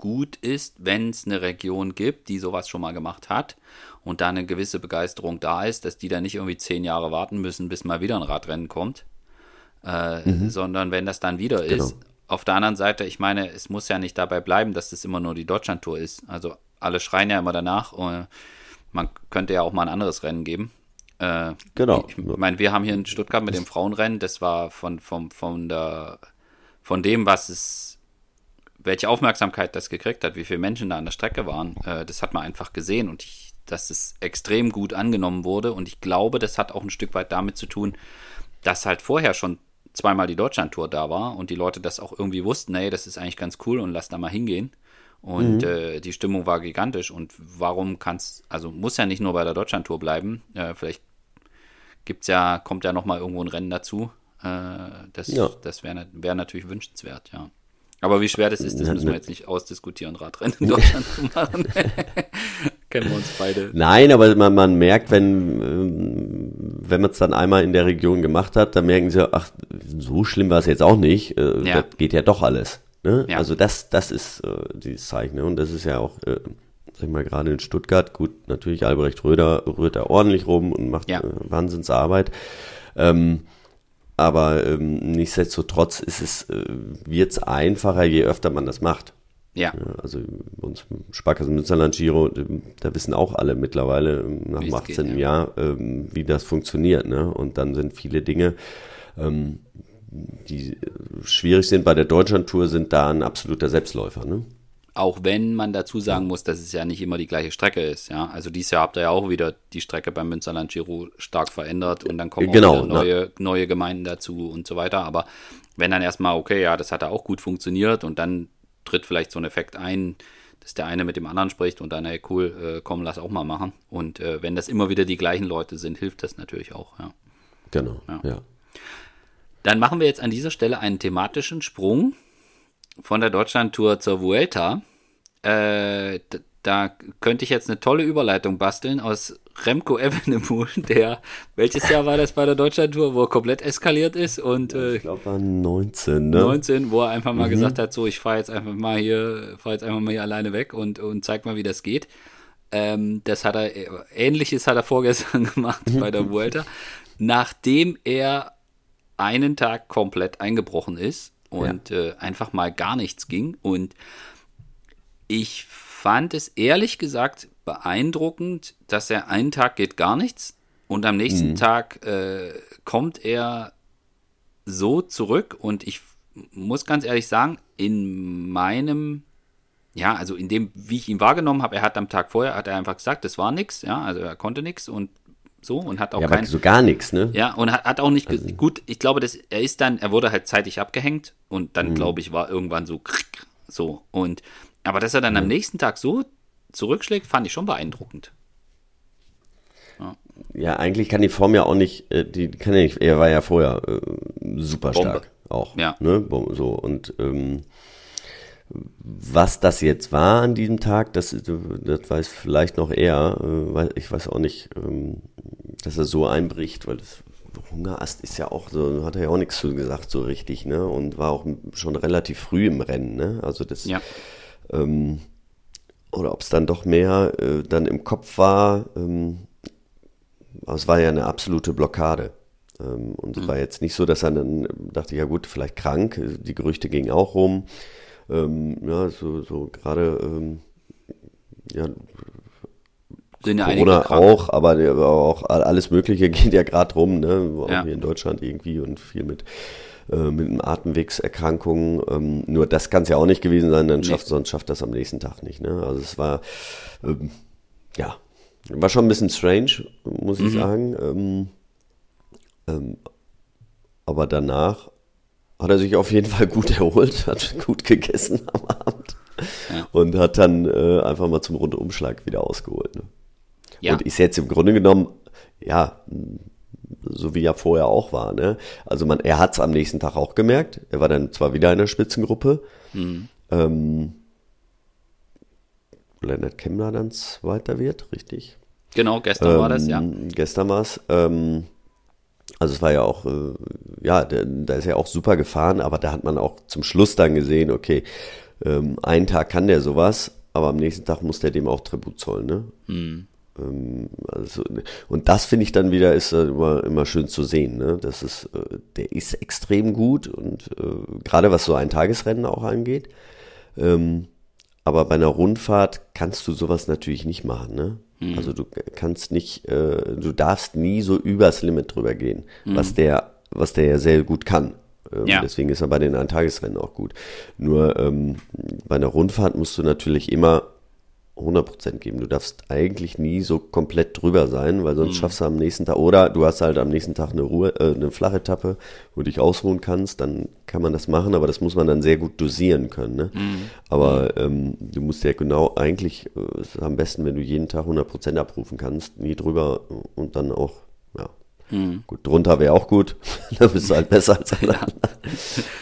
[SPEAKER 1] gut ist, wenn es eine Region gibt, die sowas schon mal gemacht hat und da eine gewisse Begeisterung da ist, dass die dann nicht irgendwie zehn Jahre warten müssen, bis mal wieder ein Radrennen kommt, äh, sondern wenn das dann wieder
[SPEAKER 2] Genau.
[SPEAKER 1] ist. Auf der anderen Seite, ich meine, es muss ja nicht dabei bleiben, dass das immer nur die Deutschlandtour ist. Also alle schreien ja immer danach. äh, Man könnte ja auch mal ein anderes Rennen geben. Äh,
[SPEAKER 2] Genau.
[SPEAKER 1] ich meine, wir haben hier in Stuttgart mit dem Frauenrennen, das war von, von, von, der, von dem, was es, welche Aufmerksamkeit das gekriegt hat, wie viele Menschen da an der Strecke waren, äh, das hat man einfach gesehen und ich, dass es extrem gut angenommen wurde. Und ich glaube, das hat auch ein Stück weit damit zu tun, dass halt vorher schon zweimal die Deutschlandtour da war und die Leute das auch irgendwie wussten, hey, das ist eigentlich ganz cool und lass da mal hingehen. Und äh, die Stimmung war gigantisch. Und warum kann's, also muss ja nicht nur bei der Deutschlandtour bleiben. Äh, vielleicht gibt's ja, kommt ja noch mal irgendwo ein Rennen dazu. Äh, das ja. das wäre wär natürlich wünschenswert, ja. Aber wie schwer das ist, das müssen wir jetzt nicht ausdiskutieren, Radrennen in Deutschland zu machen. <laughs> Kennen wir uns beide.
[SPEAKER 2] Nein, aber man, man merkt, wenn, ähm, wenn man es dann einmal in der Region gemacht hat, dann merken sie, ach, so schlimm war es jetzt auch nicht. Äh, ja. Das geht ja doch alles. Ne? Ja. Also das, das ist äh, dieses Zeichen. Ne? Und das ist ja auch, äh, sag ich mal, gerade in Stuttgart, gut, natürlich Albrecht Röder rührt da ordentlich rum und macht ja. äh, Wahnsinnsarbeit. Ähm, aber ähm, nichtsdestotrotz ist es, äh, wird es einfacher, je öfter man das macht. Ja. ja also uns Sparkassen Münsterland Giro, da wissen auch alle mittlerweile ähm, nach dem 18. Geht, ja. Jahr, ähm, wie das funktioniert. Ne? Und dann sind viele Dinge, ähm, die schwierig sind bei der Deutschlandtour, sind da ein absoluter Selbstläufer. Ne?
[SPEAKER 1] Auch wenn man dazu sagen muss, dass es ja nicht immer die gleiche Strecke ist. Ja, also dieses Jahr habt ihr ja auch wieder die Strecke beim Münsterland Giro stark verändert und dann kommen genau, auch neue, neue Gemeinden dazu und so weiter. Aber wenn dann erstmal, okay, ja, das hat ja auch gut funktioniert und dann tritt vielleicht so ein Effekt ein, dass der eine mit dem anderen spricht und dann, hey, cool, äh, komm, lass auch mal machen. Und äh, wenn das immer wieder die gleichen Leute sind, hilft das natürlich auch, ja.
[SPEAKER 2] Genau, ja. ja.
[SPEAKER 1] Dann machen wir jetzt an dieser Stelle einen thematischen Sprung von der Deutschlandtour zur Vuelta. Äh, da könnte ich jetzt eine tolle Überleitung basteln aus Remco Evenepoel, <laughs> der, welches Jahr war das bei der Deutschlandtour, wo er komplett eskaliert ist und
[SPEAKER 2] ja, ich äh, glaube war 19, ne?
[SPEAKER 1] 19, wo er einfach mal mhm. gesagt hat, so ich fahre jetzt einfach mal hier, fahre jetzt einfach mal hier alleine weg und, und zeig mal, wie das geht. Ähm, das hat er, ähnliches hat er vorgestern <laughs> gemacht bei der <laughs> Vuelta, nachdem er einen Tag komplett eingebrochen ist und ja. äh, einfach mal gar nichts ging. Und ich fand es ehrlich gesagt beeindruckend, dass er einen Tag geht gar nichts und am nächsten mhm. Tag äh, kommt er so zurück und ich muss ganz ehrlich sagen, in meinem, ja, also in dem, wie ich ihn wahrgenommen habe, er hat am Tag vorher, hat er einfach gesagt, das war nichts, ja, also er konnte nichts und so und hat auch ja, kein,
[SPEAKER 2] so gar nichts, ne?
[SPEAKER 1] Ja, und hat, hat auch nicht also. gut, ich glaube, dass er ist dann, er wurde halt zeitig abgehängt und dann mhm. glaube ich war irgendwann so so und aber dass er dann mhm. am nächsten Tag so zurückschlägt, fand ich schon beeindruckend.
[SPEAKER 2] Ja, ja eigentlich kann die Form ja auch nicht, äh, die kann ja nicht, er war ja vorher äh, super stark auch, ja. ne? So und ähm, was das jetzt war an diesem Tag, das, das weiß vielleicht noch er. Äh, ich weiß auch nicht, ähm, dass er so einbricht, weil das Hungerast ist ja auch so, hat er ja auch nichts zu gesagt so richtig, ne? Und war auch schon relativ früh im Rennen, ne? Also das, ja. ähm, oder ob es dann doch mehr äh, dann im Kopf war. Ähm, aber es war ja eine absolute Blockade. Ähm, und es mhm. war jetzt nicht so, dass er dann dachte, ja gut, vielleicht krank. Die Gerüchte gingen auch rum ähm, ja, so, so gerade, ähm, ja,
[SPEAKER 1] sind ja
[SPEAKER 2] Corona auch, aber, aber, auch alles Mögliche <laughs> geht ja gerade rum, ne? Auch ja. hier in Deutschland irgendwie und viel mit, äh, mit Atemwegserkrankungen. Ähm, nur das kann es ja auch nicht gewesen sein, dann schafft, nee. sonst schafft das am nächsten Tag nicht. Ne? Also es war, ähm, ja, war schon ein bisschen strange, muss mhm. ich sagen. Ähm, ähm, aber danach hat er sich auf jeden Fall gut <laughs> erholt, hat gut gegessen am Abend ja. und hat dann äh, einfach mal zum Rundumschlag wieder ausgeholt. Ne? Ja. Und ist jetzt im Grunde genommen, ja, so wie er vorher auch war. Ne? Also man, er hat es am nächsten Tag auch gemerkt. Er war dann zwar wieder in der Spitzengruppe. Mhm. Ähm, Leonard Kemmler dann Zweiter wird, richtig?
[SPEAKER 1] Genau, gestern ähm, war das, ja.
[SPEAKER 2] Ähm, gestern war es. Ähm, also es war ja auch, äh, ja, da ist ja auch super gefahren, aber da hat man auch zum Schluss dann gesehen, okay, ähm, einen Tag kann der sowas, aber am nächsten Tag muss der dem auch Tribut zollen, ne? Mhm. Ähm, also, und das finde ich dann wieder ist immer, immer schön zu sehen, ne? Das ist, äh, der ist extrem gut und äh, gerade was so ein Tagesrennen auch angeht. Ähm, aber bei einer Rundfahrt kannst du sowas natürlich nicht machen, ne? Mhm. Also du kannst nicht, äh, du darfst nie so übers Limit drüber gehen, mhm. was der, was der ja sehr gut kann. Ähm, ja. Deswegen ist er bei den Eintagesrennen auch gut. Nur ähm, bei einer Rundfahrt musst du natürlich immer 100% geben. Du darfst eigentlich nie so komplett drüber sein, weil sonst mhm. schaffst du am nächsten Tag, oder du hast halt am nächsten Tag eine Ruhe, äh, eine flache Etappe, wo du dich ausruhen kannst, dann kann man das machen, aber das muss man dann sehr gut dosieren können. Ne? Mhm. Aber ähm, du musst ja genau eigentlich, äh, ist am besten, wenn du jeden Tag 100% abrufen kannst, nie drüber und dann auch, ja. Mhm. Gut, drunter wäre auch gut. <laughs> da bist du halt besser als <laughs> alle ja.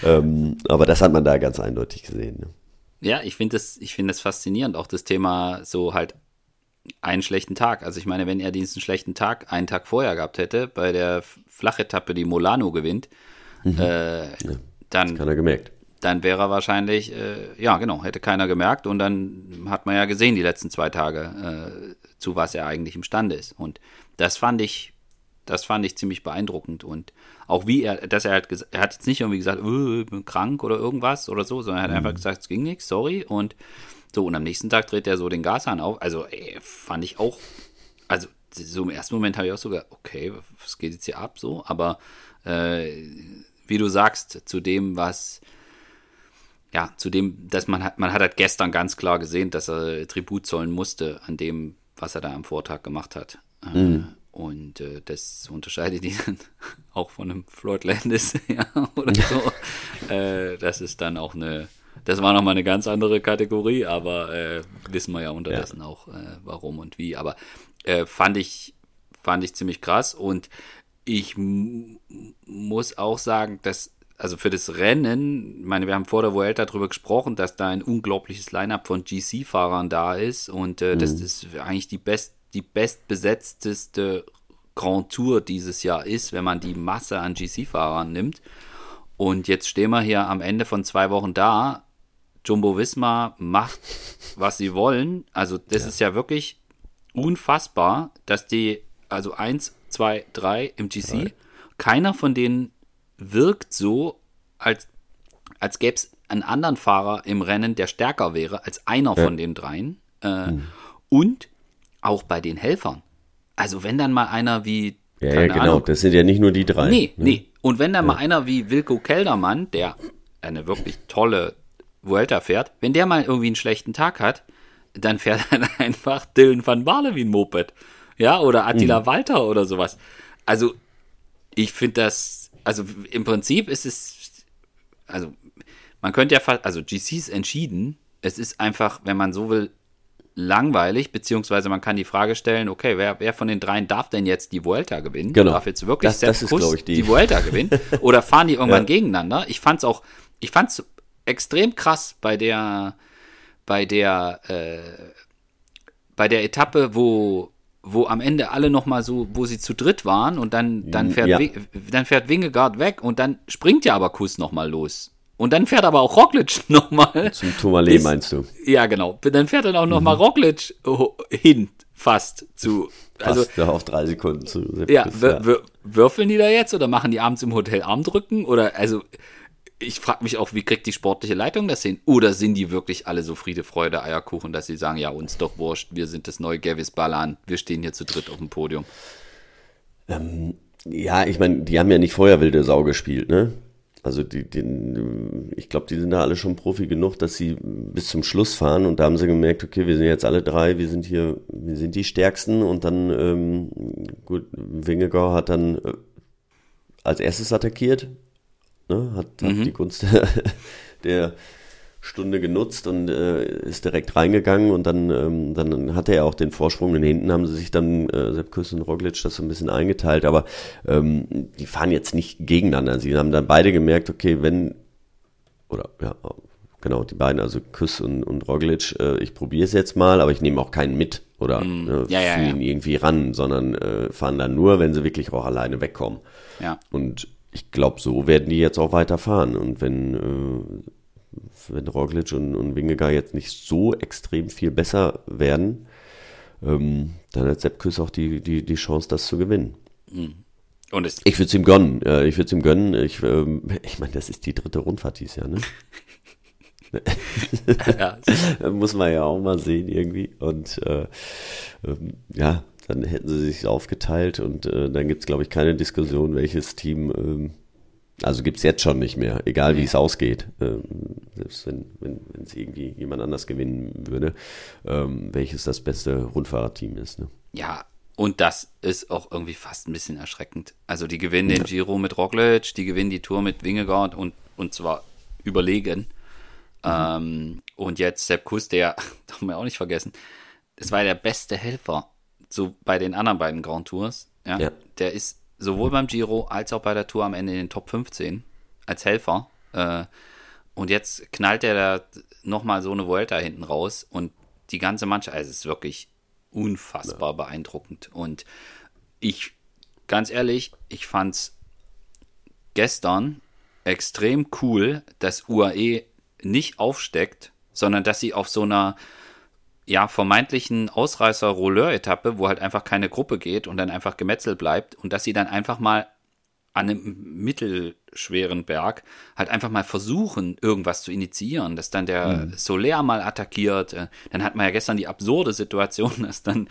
[SPEAKER 2] ähm, aber das hat man da ganz eindeutig gesehen. Ne?
[SPEAKER 1] Ja, ich finde das, ich finde das faszinierend, auch das Thema so halt einen schlechten Tag. Also ich meine, wenn er diesen schlechten Tag einen Tag vorher gehabt hätte, bei der Flachetappe, die Molano gewinnt, mhm. äh, ja, dann
[SPEAKER 2] keiner gemerkt.
[SPEAKER 1] Dann wäre er wahrscheinlich, äh, ja genau, hätte keiner gemerkt und dann hat man ja gesehen die letzten zwei Tage, äh, zu was er eigentlich imstande ist. Und das fand ich, das fand ich ziemlich beeindruckend und auch wie er, dass er halt, er hat jetzt nicht irgendwie gesagt, ich bin krank oder irgendwas oder so, sondern er hat mhm. einfach gesagt, es ging nichts, sorry und so, und am nächsten Tag dreht er so den Gashahn auf. Also, ey, fand ich auch, also so im ersten Moment habe ich auch sogar, okay, was geht jetzt hier ab so? Aber äh, wie du sagst, zu dem, was, ja, zu dem, dass man hat, man hat halt gestern ganz klar gesehen, dass er Tribut zollen musste an dem, was er da am Vortag gemacht hat. Äh, mhm. Und äh, das unterscheidet ihn <laughs> auch von einem Floyd Landis <laughs> ja, oder so. <laughs> äh, das ist dann auch eine das war nochmal eine ganz andere Kategorie, aber äh, wissen wir ja unterdessen ja. auch, äh, warum und wie. Aber äh, fand ich, fand ich ziemlich krass und ich muss auch sagen, dass also für das Rennen, ich meine, wir haben vor der Vuelta darüber gesprochen, dass da ein unglaubliches Line-up von GC-Fahrern da ist und äh, mhm. das eigentlich die best die bestbesetzteste Grand Tour dieses Jahr ist, wenn man die Masse an GC-Fahrern nimmt. Und jetzt stehen wir hier am Ende von zwei Wochen da Jumbo Visma macht, was sie wollen. Also das ja. ist ja wirklich unfassbar, dass die, also 1, 2, 3 im GC, drei. keiner von denen wirkt so, als, als gäbe es einen anderen Fahrer im Rennen, der stärker wäre als einer ja. von den dreien. Äh, hm. Und auch bei den Helfern. Also wenn dann mal einer wie
[SPEAKER 2] ja, ja, genau. Ahnung, das sind ja nicht nur die drei.
[SPEAKER 1] Nee, ne? nee. Und wenn dann ja. mal einer wie Wilko Keldermann, der eine wirklich tolle Vuelta fährt, wenn der mal irgendwie einen schlechten Tag hat, dann fährt <laughs> dann einfach Dylan van Baarle wie ein Moped. Ja, oder Attila mhm. Walter oder sowas. Also, ich finde das, also im Prinzip ist es, also man könnte ja fast, also GC ist entschieden. Es ist einfach, wenn man so will, langweilig, beziehungsweise man kann die Frage stellen, okay, wer, wer von den dreien darf denn jetzt die Vuelta gewinnen?
[SPEAKER 2] Genau.
[SPEAKER 1] Darf jetzt wirklich
[SPEAKER 2] das, das ist, ich, die.
[SPEAKER 1] die Vuelta gewinnen? <laughs> Oder fahren die irgendwann ja. gegeneinander? Ich fand's auch, ich fand's extrem krass bei der, bei der, äh, bei der Etappe, wo, wo am Ende alle noch mal so, wo sie zu dritt waren und dann, dann fährt, ja. dann fährt Wingegaard weg und dann springt ja aber Kuss noch mal los. Und dann fährt aber auch Roglic <laughs> noch mal.
[SPEAKER 2] Zum Tourmalet meinst du?
[SPEAKER 1] Ja, genau. Dann fährt dann auch noch mhm. Roglic hin, fast zu.
[SPEAKER 2] Also, fast auf drei Sekunden zu.
[SPEAKER 1] Ja, ja. würfeln die da jetzt oder machen die abends im Hotel Armdrücken? Oder, also, ich frage mich auch, wie kriegt die sportliche Leitung das hin? Oder sind die wirklich alle so Friede, Freude, Eierkuchen, dass sie sagen, ja, uns doch wurscht, wir sind das neue Gavis Ballan, wir stehen hier zu dritt auf dem Podium?
[SPEAKER 2] Ähm, ja, ich meine, die haben ja nicht vorher wilde Sau gespielt, ne? Also die, die, ich glaube, die sind da alle schon Profi genug, dass sie bis zum Schluss fahren und da haben sie gemerkt, okay, wir sind jetzt alle drei, wir sind hier, wir sind die Stärksten und dann, ähm, gut, Wingegau hat dann äh, als erstes attackiert, Ne? Hat, mhm. hat die Gunst <laughs> der Stunde genutzt und äh, ist direkt reingegangen und dann, ähm, dann hatte er auch den Vorsprung. In hinten haben sie sich dann, äh, Sepp Kuss und Roglic, das so ein bisschen eingeteilt, aber ähm, die fahren jetzt nicht gegeneinander. Sie haben dann beide gemerkt, okay, wenn, oder ja, genau, die beiden, also Kuss und, und Roglic, äh, ich probiere es jetzt mal, aber ich nehme auch keinen mit oder mm, äh, ja, ja, ja. ihn irgendwie ran, sondern äh, fahren dann nur, wenn sie wirklich auch alleine wegkommen.
[SPEAKER 1] Ja.
[SPEAKER 2] Und ich glaube, so werden die jetzt auch weiterfahren. Und wenn, äh, wenn Roglic und, und Wingegar jetzt nicht so extrem viel besser werden, ähm, dann hat Sepp Küss auch die, die, die Chance, das zu gewinnen.
[SPEAKER 1] Mhm.
[SPEAKER 2] Und es ich würde es ihm gönnen. Ich würde es ihm gönnen. Ich, ähm, ich meine, das ist die dritte Rundfahrt dieses Jahr, ne? <laughs> ja. <laughs> Muss man ja auch mal sehen irgendwie. Und äh, ähm, ja, dann hätten sie sich aufgeteilt und äh, dann gibt es, glaube ich, keine Diskussion, welches Team, ähm, also gibt es jetzt schon nicht mehr, egal wie es ausgeht, ähm, selbst wenn wenn wenn, es irgendwie jemand anders gewinnen würde, ähm, welches das beste Rundfahrerteam ist. Ne?
[SPEAKER 1] Ja, und das ist auch irgendwie fast ein bisschen erschreckend. Also die gewinnen den Giro mit Roglic, die gewinnen die Tour mit Wingegaard und, und zwar überlegen. Mhm. Ähm, und jetzt Sepp Kuss, der, <laughs> darf man auch nicht vergessen, das war der beste Helfer so bei den anderen beiden Grand Tours, ja, ja. der ist sowohl beim Giro als auch bei der Tour am Ende in den Top 15 als Helfer. Äh, und jetzt knallt er da nochmal so eine Vuelta hinten raus und die ganze Mannschaft, also es ist wirklich unfassbar ja. beeindruckend. Und ich, ganz ehrlich, ich fand es gestern extrem cool, dass UAE nicht aufsteckt, sondern dass sie auf so einer ja, vermeintlichen Ausreißer-Rolleur-Etappe, wo halt einfach keine Gruppe geht und dann einfach gemetzelt bleibt und dass sie dann einfach mal an einem mittelschweren Berg halt einfach mal versuchen, irgendwas zu initiieren, dass dann der mhm. Soler mal attackiert. Äh, dann hat man ja gestern die absurde Situation, <laughs> dass dann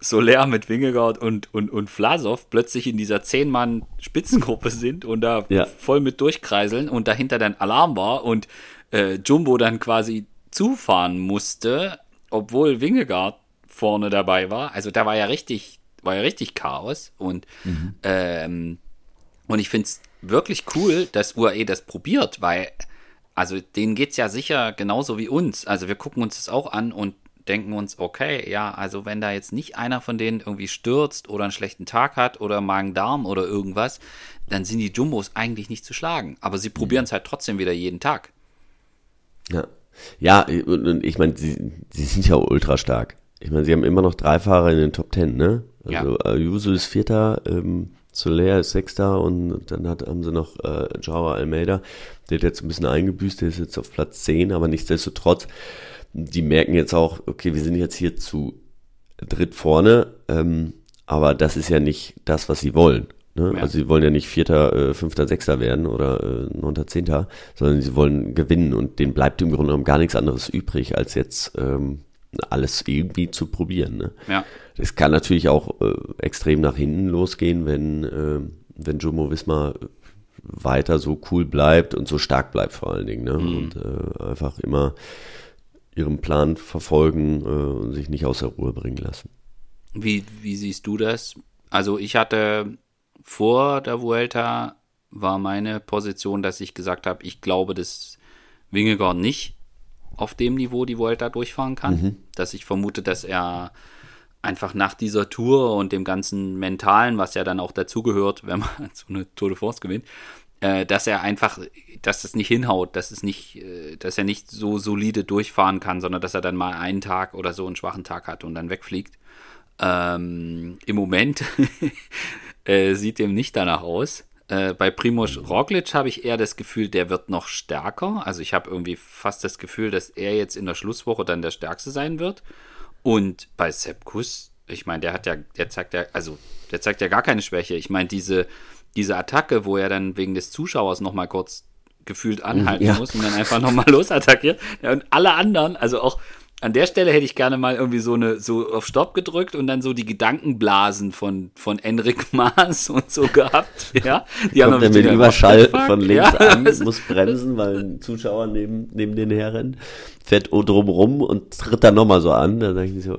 [SPEAKER 1] Soler mit Wingegaard und, und, und Vlasov plötzlich in dieser Zehn-Mann-Spitzengruppe <laughs> sind und da ja. voll mit durchkreiseln und dahinter dann Alarm war und äh, Jumbo dann quasi zufahren musste, obwohl Wingegaard vorne dabei war. Also da war ja richtig, war ja richtig Chaos und mhm. ähm, und ich finde es wirklich cool, dass UAE das probiert, weil, also denen geht es ja sicher genauso wie uns. Also wir gucken uns das auch an und denken uns, okay, ja, also wenn da jetzt nicht einer von denen irgendwie stürzt oder einen schlechten Tag hat oder Magen-Darm oder irgendwas, dann sind die Jumbos eigentlich nicht zu schlagen. Aber sie probieren es mhm. halt trotzdem wieder jeden Tag.
[SPEAKER 2] Ja. Ja, und ich meine, sie, sie sind ja ultra stark. Ich meine, sie haben immer noch drei Fahrer in den Top Ten, ne? Also ja. Ayuso ist Vierter, ähm, Soler ist Sechster und dann hat, haben sie noch äh, Joao Almeida, der hat jetzt ein bisschen eingebüßt, der ist jetzt auf Platz 10, aber nichtsdestotrotz, die merken jetzt auch, okay, wir sind jetzt hier zu dritt vorne, ähm, aber das ist ja nicht das, was sie wollen. Ne? Ja. Also sie wollen ja nicht Vierter, äh, Fünfter, Sechster werden oder äh, Neunter, Zehnter, sondern sie wollen gewinnen und denen bleibt im Grunde genommen gar nichts anderes übrig, als jetzt ähm, alles irgendwie zu probieren. Ne?
[SPEAKER 1] Ja.
[SPEAKER 2] Es kann natürlich auch äh, extrem nach hinten losgehen, wenn, äh, wenn Jumbo Wismar weiter so cool bleibt und so stark bleibt vor allen Dingen. Ne? Mhm. Und äh, einfach immer ihren Plan verfolgen äh, und sich nicht aus der Ruhe bringen lassen.
[SPEAKER 1] Wie, wie siehst du das? Also ich hatte vor der Vuelta war meine Position, dass ich gesagt habe, ich glaube, dass Wingegaard nicht auf dem Niveau die Vuelta durchfahren kann. Mhm. Dass ich vermute, dass er einfach nach dieser Tour und dem ganzen Mentalen, was ja dann auch dazugehört, wenn man <laughs> so eine Tour de France gewinnt, äh, dass er einfach, dass das nicht hinhaut, dass es nicht, äh, dass er nicht so solide durchfahren kann, sondern dass er dann mal einen Tag oder so einen schwachen Tag hat und dann wegfliegt. Ähm, Im Moment äh, sieht dem nicht danach aus. Äh, bei Primoz Roglic habe ich eher das Gefühl, der wird noch stärker. Also ich habe irgendwie fast das Gefühl, dass er jetzt in der Schlusswoche dann der Stärkste sein wird. Und bei Sepp Kuss, ich meine, der hat ja, der zeigt ja, also der zeigt ja gar keine Schwäche. Ich meine, diese, diese Attacke, wo er dann wegen des Zuschauers nochmal kurz gefühlt anhalten ja. muss und dann einfach nochmal losattackiert. <laughs> Ja, und alle anderen, also auch an der Stelle hätte ich gerne mal irgendwie so eine so auf Stopp gedrückt und dann so die Gedankenblasen von von Enric <laughs> Maas und so gehabt. Ja,
[SPEAKER 2] die Kommt haben dann mit Überschall von links ja, an, <laughs> muss bremsen, weil ein Zuschauer neben neben den herrennt, fährt drum rum und tritt dann nochmal so an. Dann sag ich so,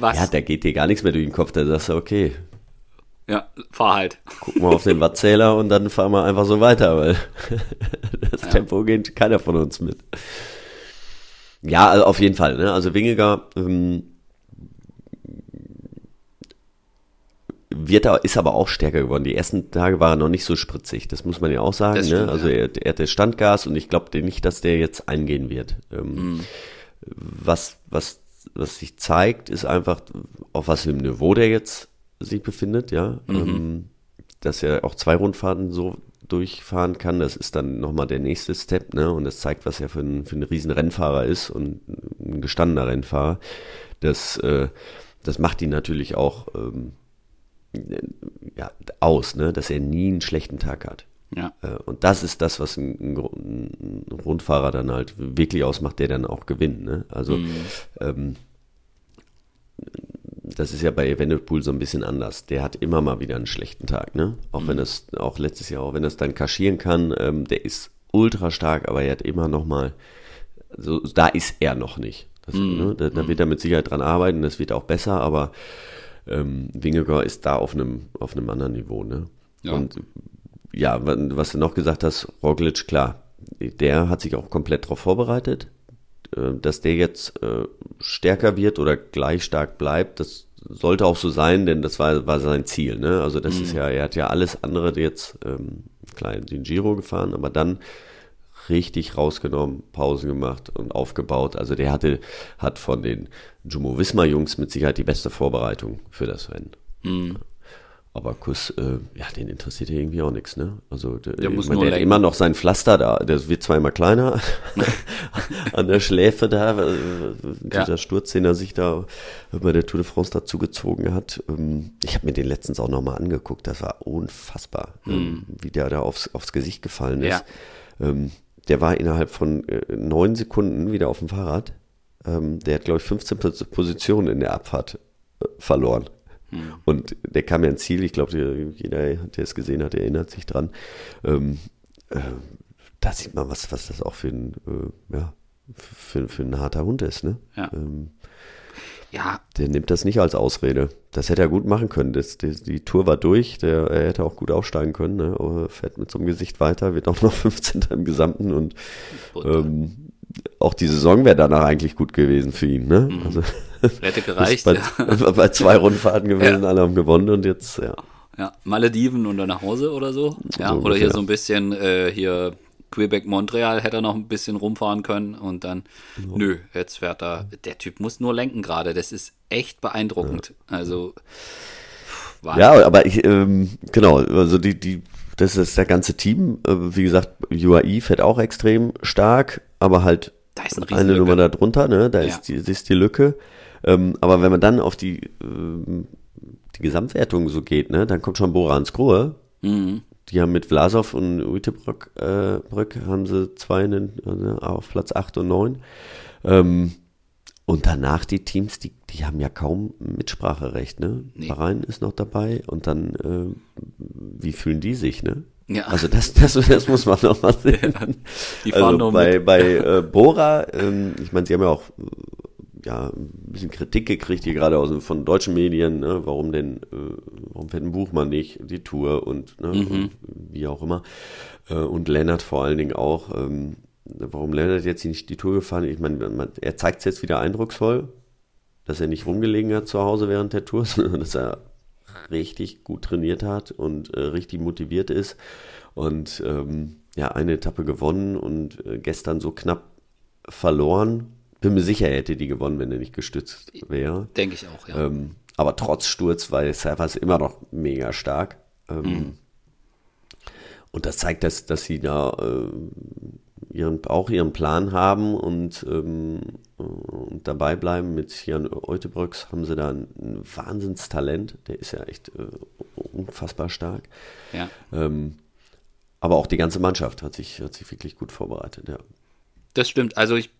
[SPEAKER 2] Was? ja, da geht dir gar nichts mehr durch den Kopf. Da sagst du, okay,
[SPEAKER 1] ja, fahr halt.
[SPEAKER 2] Guck mal auf den Wattzähler und dann fahren wir einfach so weiter, weil <laughs> das ja. Tempo geht keiner von uns mit. Ja, also auf jeden Fall. Ne? Also Wingiger ähm, wird er, ist aber auch stärker geworden. Die ersten Tage war er noch nicht so spritzig, das muss man ja auch sagen. Ne? Stimmt, ne? Also ja. er, er hatte Standgas und ich glaube nicht, dass der jetzt eingehen wird. Ähm, mhm. Was, was, was sich zeigt, ist einfach, auf was für einem Niveau der jetzt sich befindet, ja. Mhm. Ähm, dass er auch zwei Rundfahrten so durchfahren kann. Das ist dann nochmal der nächste Step, ne? Und das zeigt, was er für ein, für ein riesen Rennfahrer ist und ein gestandener Rennfahrer. Das, äh, das macht ihn natürlich auch ähm, ja, aus, ne? dass er nie einen schlechten Tag hat.
[SPEAKER 1] Ja.
[SPEAKER 2] Äh, und das ist das, was ein, ein, Rundfahrer dann halt wirklich ausmacht, der dann auch gewinnt. Ne? Also mhm. ähm, das ist ja bei Evenepoel so ein bisschen anders. Der hat immer mal wieder einen schlechten Tag, ne? Auch mhm. wenn es, auch letztes Jahr, auch wenn es dann kaschieren kann, ähm, der ist ultra stark, aber er hat immer noch mal, so, da ist er noch nicht. Das, mhm. ne? da, da, wird er mit Sicherheit dran arbeiten, das wird auch besser, aber ähm, Wingegar ist da auf einem, auf einem anderen Niveau, ne? Ja. Und ja, was du noch gesagt hast, Roglic, klar, der hat sich auch komplett darauf vorbereitet. Äh, dass der jetzt äh, stärker wird oder gleich stark bleibt, das sollte auch so sein, denn das war, war sein Ziel. Ne? Also das mhm. ist ja, er hat ja alles andere jetzt, ähm, klar, den Giro gefahren, aber dann richtig rausgenommen, Pausen gemacht und aufgebaut. Also der hatte, hat von den Jumbo Wismar Jungs mit Sicherheit die beste Vorbereitung für das Rennen. Mhm. Aber Kuss, äh, ja, den interessiert ja irgendwie auch nichts, ne? Also der, der, muss meine, der hat immer noch sein Pflaster da, der wird zwar immer kleiner <laughs> an der Schläfe da, äh, dieser ja. Sturz, den er sich da bei der Tour de France dazu gezogen hat. Ähm, ich habe mir den letztens auch nochmal angeguckt, das war unfassbar, mhm. wie der da aufs, aufs Gesicht gefallen ist. Ja. Ähm, der war innerhalb von äh, neun Sekunden wieder auf dem Fahrrad. Ähm, der hat, glaube ich, 15 Positionen in der Abfahrt äh, verloren. Hm. Und der kam ja ins Ziel, ich glaube, jeder, der es gesehen hat, erinnert sich dran. Ähm, äh, da sieht man, was, was das auch für ein, äh, ja, für, für ein harter Hund ist, ne? Ja. Ähm, ja. Der nimmt das nicht als Ausrede. Das hätte er gut machen können. Das, die, die Tour war durch. Der, er hätte auch gut aufsteigen können. Ne? Fährt mit so einem Gesicht weiter, wird auch noch <laughs> 15. im Gesamten. Und ähm, auch die Saison wäre danach eigentlich gut gewesen für ihn. Ne? Mhm. Also,
[SPEAKER 1] Hätte gereicht. <laughs>
[SPEAKER 2] bei, ja. <laughs> bei zwei Rundfahrten gewesen, ja. alle haben gewonnen und jetzt, ja.
[SPEAKER 1] Ja, Malediven und dann nach Hause oder so. Ja, so oder hier so ein bisschen äh, hier Quebec Montreal hätte er noch ein bisschen rumfahren können und dann, ja. nö, jetzt fährt er. Der Typ muss nur lenken gerade. Das ist echt beeindruckend. Ja. Also.
[SPEAKER 2] Wahnsinn. Ja, aber ich, ähm, genau, also die, die, das ist das ganze Team. Äh, wie gesagt, UAE fährt auch extrem stark, aber halt
[SPEAKER 1] da ist
[SPEAKER 2] eine, Nummer da drunter, ne? Da ja. ist, die, ist die Lücke. Ähm, aber wenn man dann auf die, ähm, die Gesamtwertung so geht, ne, dann kommt schon Bora ans Grohe. Mhm. Die haben mit Vlasov und Uitebrück äh, Brück haben sie zwei in, also auf Platz 8 und 9. Ähm, und danach die Teams, die, die haben ja kaum Mitspracherecht, ne? Nee. Bahrain ist noch dabei und dann, äh, wie fühlen die sich, ne? Ja. Also das, das, das muss man noch mal sehen. Ja, die fahren also bei, mit. bei äh, Bora, ähm, ich meine, sie haben ja auch ja, ein bisschen Kritik gekriegt, hier gerade aus, von deutschen Medien, ne, warum denn, äh, warum fährt ein Buchmann nicht die Tour und, ne, mhm. und wie auch immer. Äh, und Lennart vor allen Dingen auch. Ähm, warum Lennart jetzt nicht die Tour gefahren? Ich meine, er zeigt es jetzt wieder eindrucksvoll, dass er nicht rumgelegen hat zu Hause während der Tour, <laughs> sondern dass er richtig gut trainiert hat und äh, richtig motiviert ist. Und ähm, ja, eine Etappe gewonnen und äh, gestern so knapp verloren bin mir sicher, er hätte die gewonnen, wenn er nicht gestützt wäre.
[SPEAKER 1] Denke ich auch, ja.
[SPEAKER 2] Ähm, aber trotz Sturz war Servas immer noch mega stark. Ähm, mhm. Und das zeigt, dass, dass sie da äh, ihren, auch ihren Plan haben und, ähm, und dabei bleiben. Mit Jan Eutebrücks haben sie da ein, ein Wahnsinnstalent. Der ist ja echt äh, unfassbar stark. Ja. Ähm, aber auch die ganze Mannschaft hat sich, hat sich wirklich gut vorbereitet, ja.
[SPEAKER 1] Das stimmt. Also ich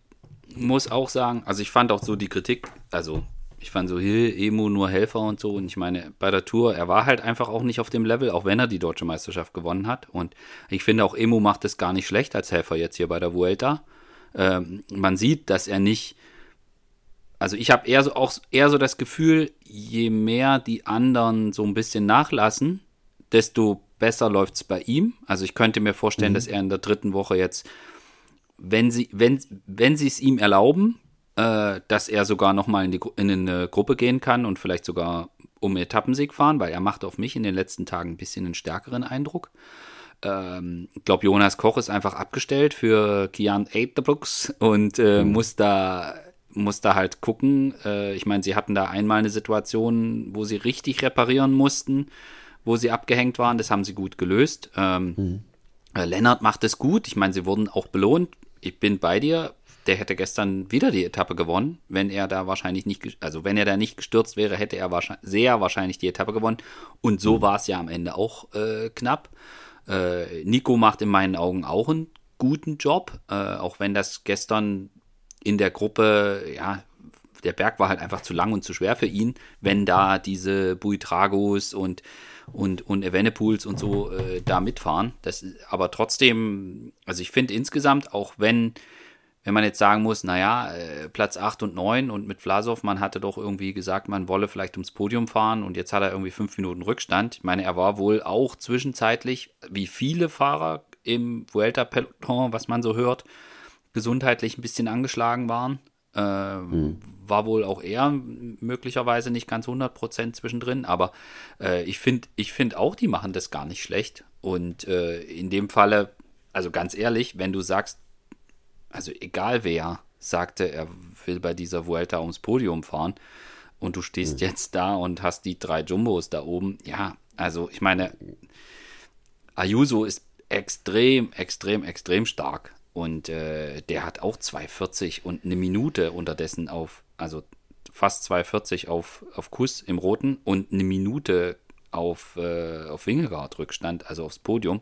[SPEAKER 1] muss auch sagen, also ich fand auch so die Kritik, also ich fand so, hier, Emo nur Helfer und so. Und ich meine, bei der Tour, er war halt einfach auch nicht auf dem Level, auch wenn er die deutsche Meisterschaft gewonnen hat. Und ich finde auch, Emo macht es gar nicht schlecht als Helfer jetzt hier bei der Vuelta. Ähm, man sieht, dass er nicht. Also ich habe eher so auch eher so das Gefühl, je mehr die anderen so ein bisschen nachlassen, desto besser läuft es bei ihm. Also ich könnte mir vorstellen, mhm. dass er in der dritten Woche jetzt wenn sie, wenn, wenn sie es ihm erlauben, äh, dass er sogar nochmal in, in eine Gruppe gehen kann und vielleicht sogar um Etappensieg fahren, weil er macht auf mich in den letzten Tagen ein bisschen einen stärkeren Eindruck. Ähm, ich glaube, Jonas Koch ist einfach abgestellt für Kian Eitebrooks und äh, mhm. muss da muss da halt gucken. Äh, ich meine, sie hatten da einmal eine Situation, wo sie richtig reparieren mussten, wo sie abgehängt waren. Das haben sie gut gelöst. Ähm, mhm. Lennart macht es gut. Ich meine, sie wurden auch belohnt ich bin bei dir. Der hätte gestern wieder die Etappe gewonnen, wenn er da wahrscheinlich nicht, also wenn er da nicht gestürzt wäre, hätte er wahrscheinlich, sehr wahrscheinlich die Etappe gewonnen. Und so mhm. war es ja am Ende auch äh, knapp. Äh, Nico macht in meinen Augen auch einen guten Job, äh, auch wenn das gestern in der Gruppe, ja, der Berg war halt einfach zu lang und zu schwer für ihn, wenn da diese Buitragos und und, und Evenepoels und so äh, da mitfahren. Das, aber trotzdem, also ich finde insgesamt, auch wenn, wenn man jetzt sagen muss, naja, äh, Platz 8 und 9 und mit Vlasov, man hatte doch irgendwie gesagt, man wolle vielleicht ums Podium fahren und jetzt hat er irgendwie fünf Minuten Rückstand. Ich meine, er war wohl auch zwischenzeitlich, wie viele Fahrer im Vuelta-Peloton, was man so hört, gesundheitlich ein bisschen angeschlagen waren. Äh, hm. War wohl auch er möglicherweise nicht ganz 100% zwischendrin, aber äh, ich finde ich find auch, die machen das gar nicht schlecht. Und äh, in dem Falle, also ganz ehrlich, wenn du sagst, also egal wer sagte, er will bei dieser Vuelta ums Podium fahren und du stehst hm. jetzt da und hast die drei Jumbos da oben, ja, also ich meine, Ayuso ist extrem, extrem, extrem stark. Und äh, der hat auch 2,40 und eine Minute unterdessen auf, also fast 2,40 auf, auf Kuss im Roten und eine Minute auf, äh, auf Wingegaard Rückstand, also aufs Podium.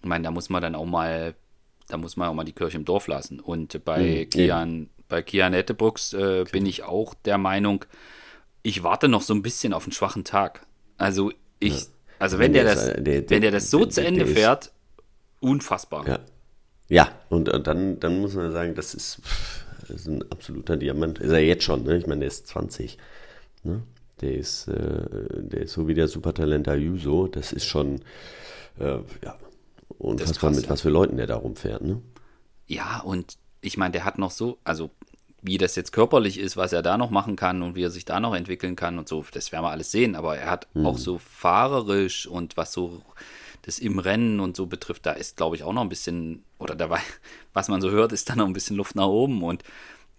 [SPEAKER 1] Ich meine, da muss man dann auch mal, da muss man auch mal die Kirche im Dorf lassen. Und bei mhm, Kian, bei Kian Ettebrooks äh, okay. bin ich auch der Meinung, ich warte noch so ein bisschen auf einen schwachen Tag. Also ich, ja. also wenn, wenn der das, der, der, wenn der das so der, zu Ende fährt, unfassbar.
[SPEAKER 2] Ja. Ja, und, und dann, dann muss man sagen, das ist, das ist ein absoluter Diamant. Ist er jetzt schon, ne? Ich meine, der ist 20. Ne? Der ist, äh, der ist so wie der Supertalent Ayuso. Das ist schon, äh, ja, unfassbar krass, mit ja. was für Leuten der da rumfährt, ne?
[SPEAKER 1] Ja, und ich meine, der hat noch so, also wie das jetzt körperlich ist, was er da noch machen kann und wie er sich da noch entwickeln kann und so, das werden wir alles sehen. Aber er hat hm. auch so fahrerisch und was so das im Rennen und so betrifft, da ist, glaube ich, auch noch ein bisschen, oder dabei, <laughs> was man so hört, ist da noch ein bisschen Luft nach oben. Und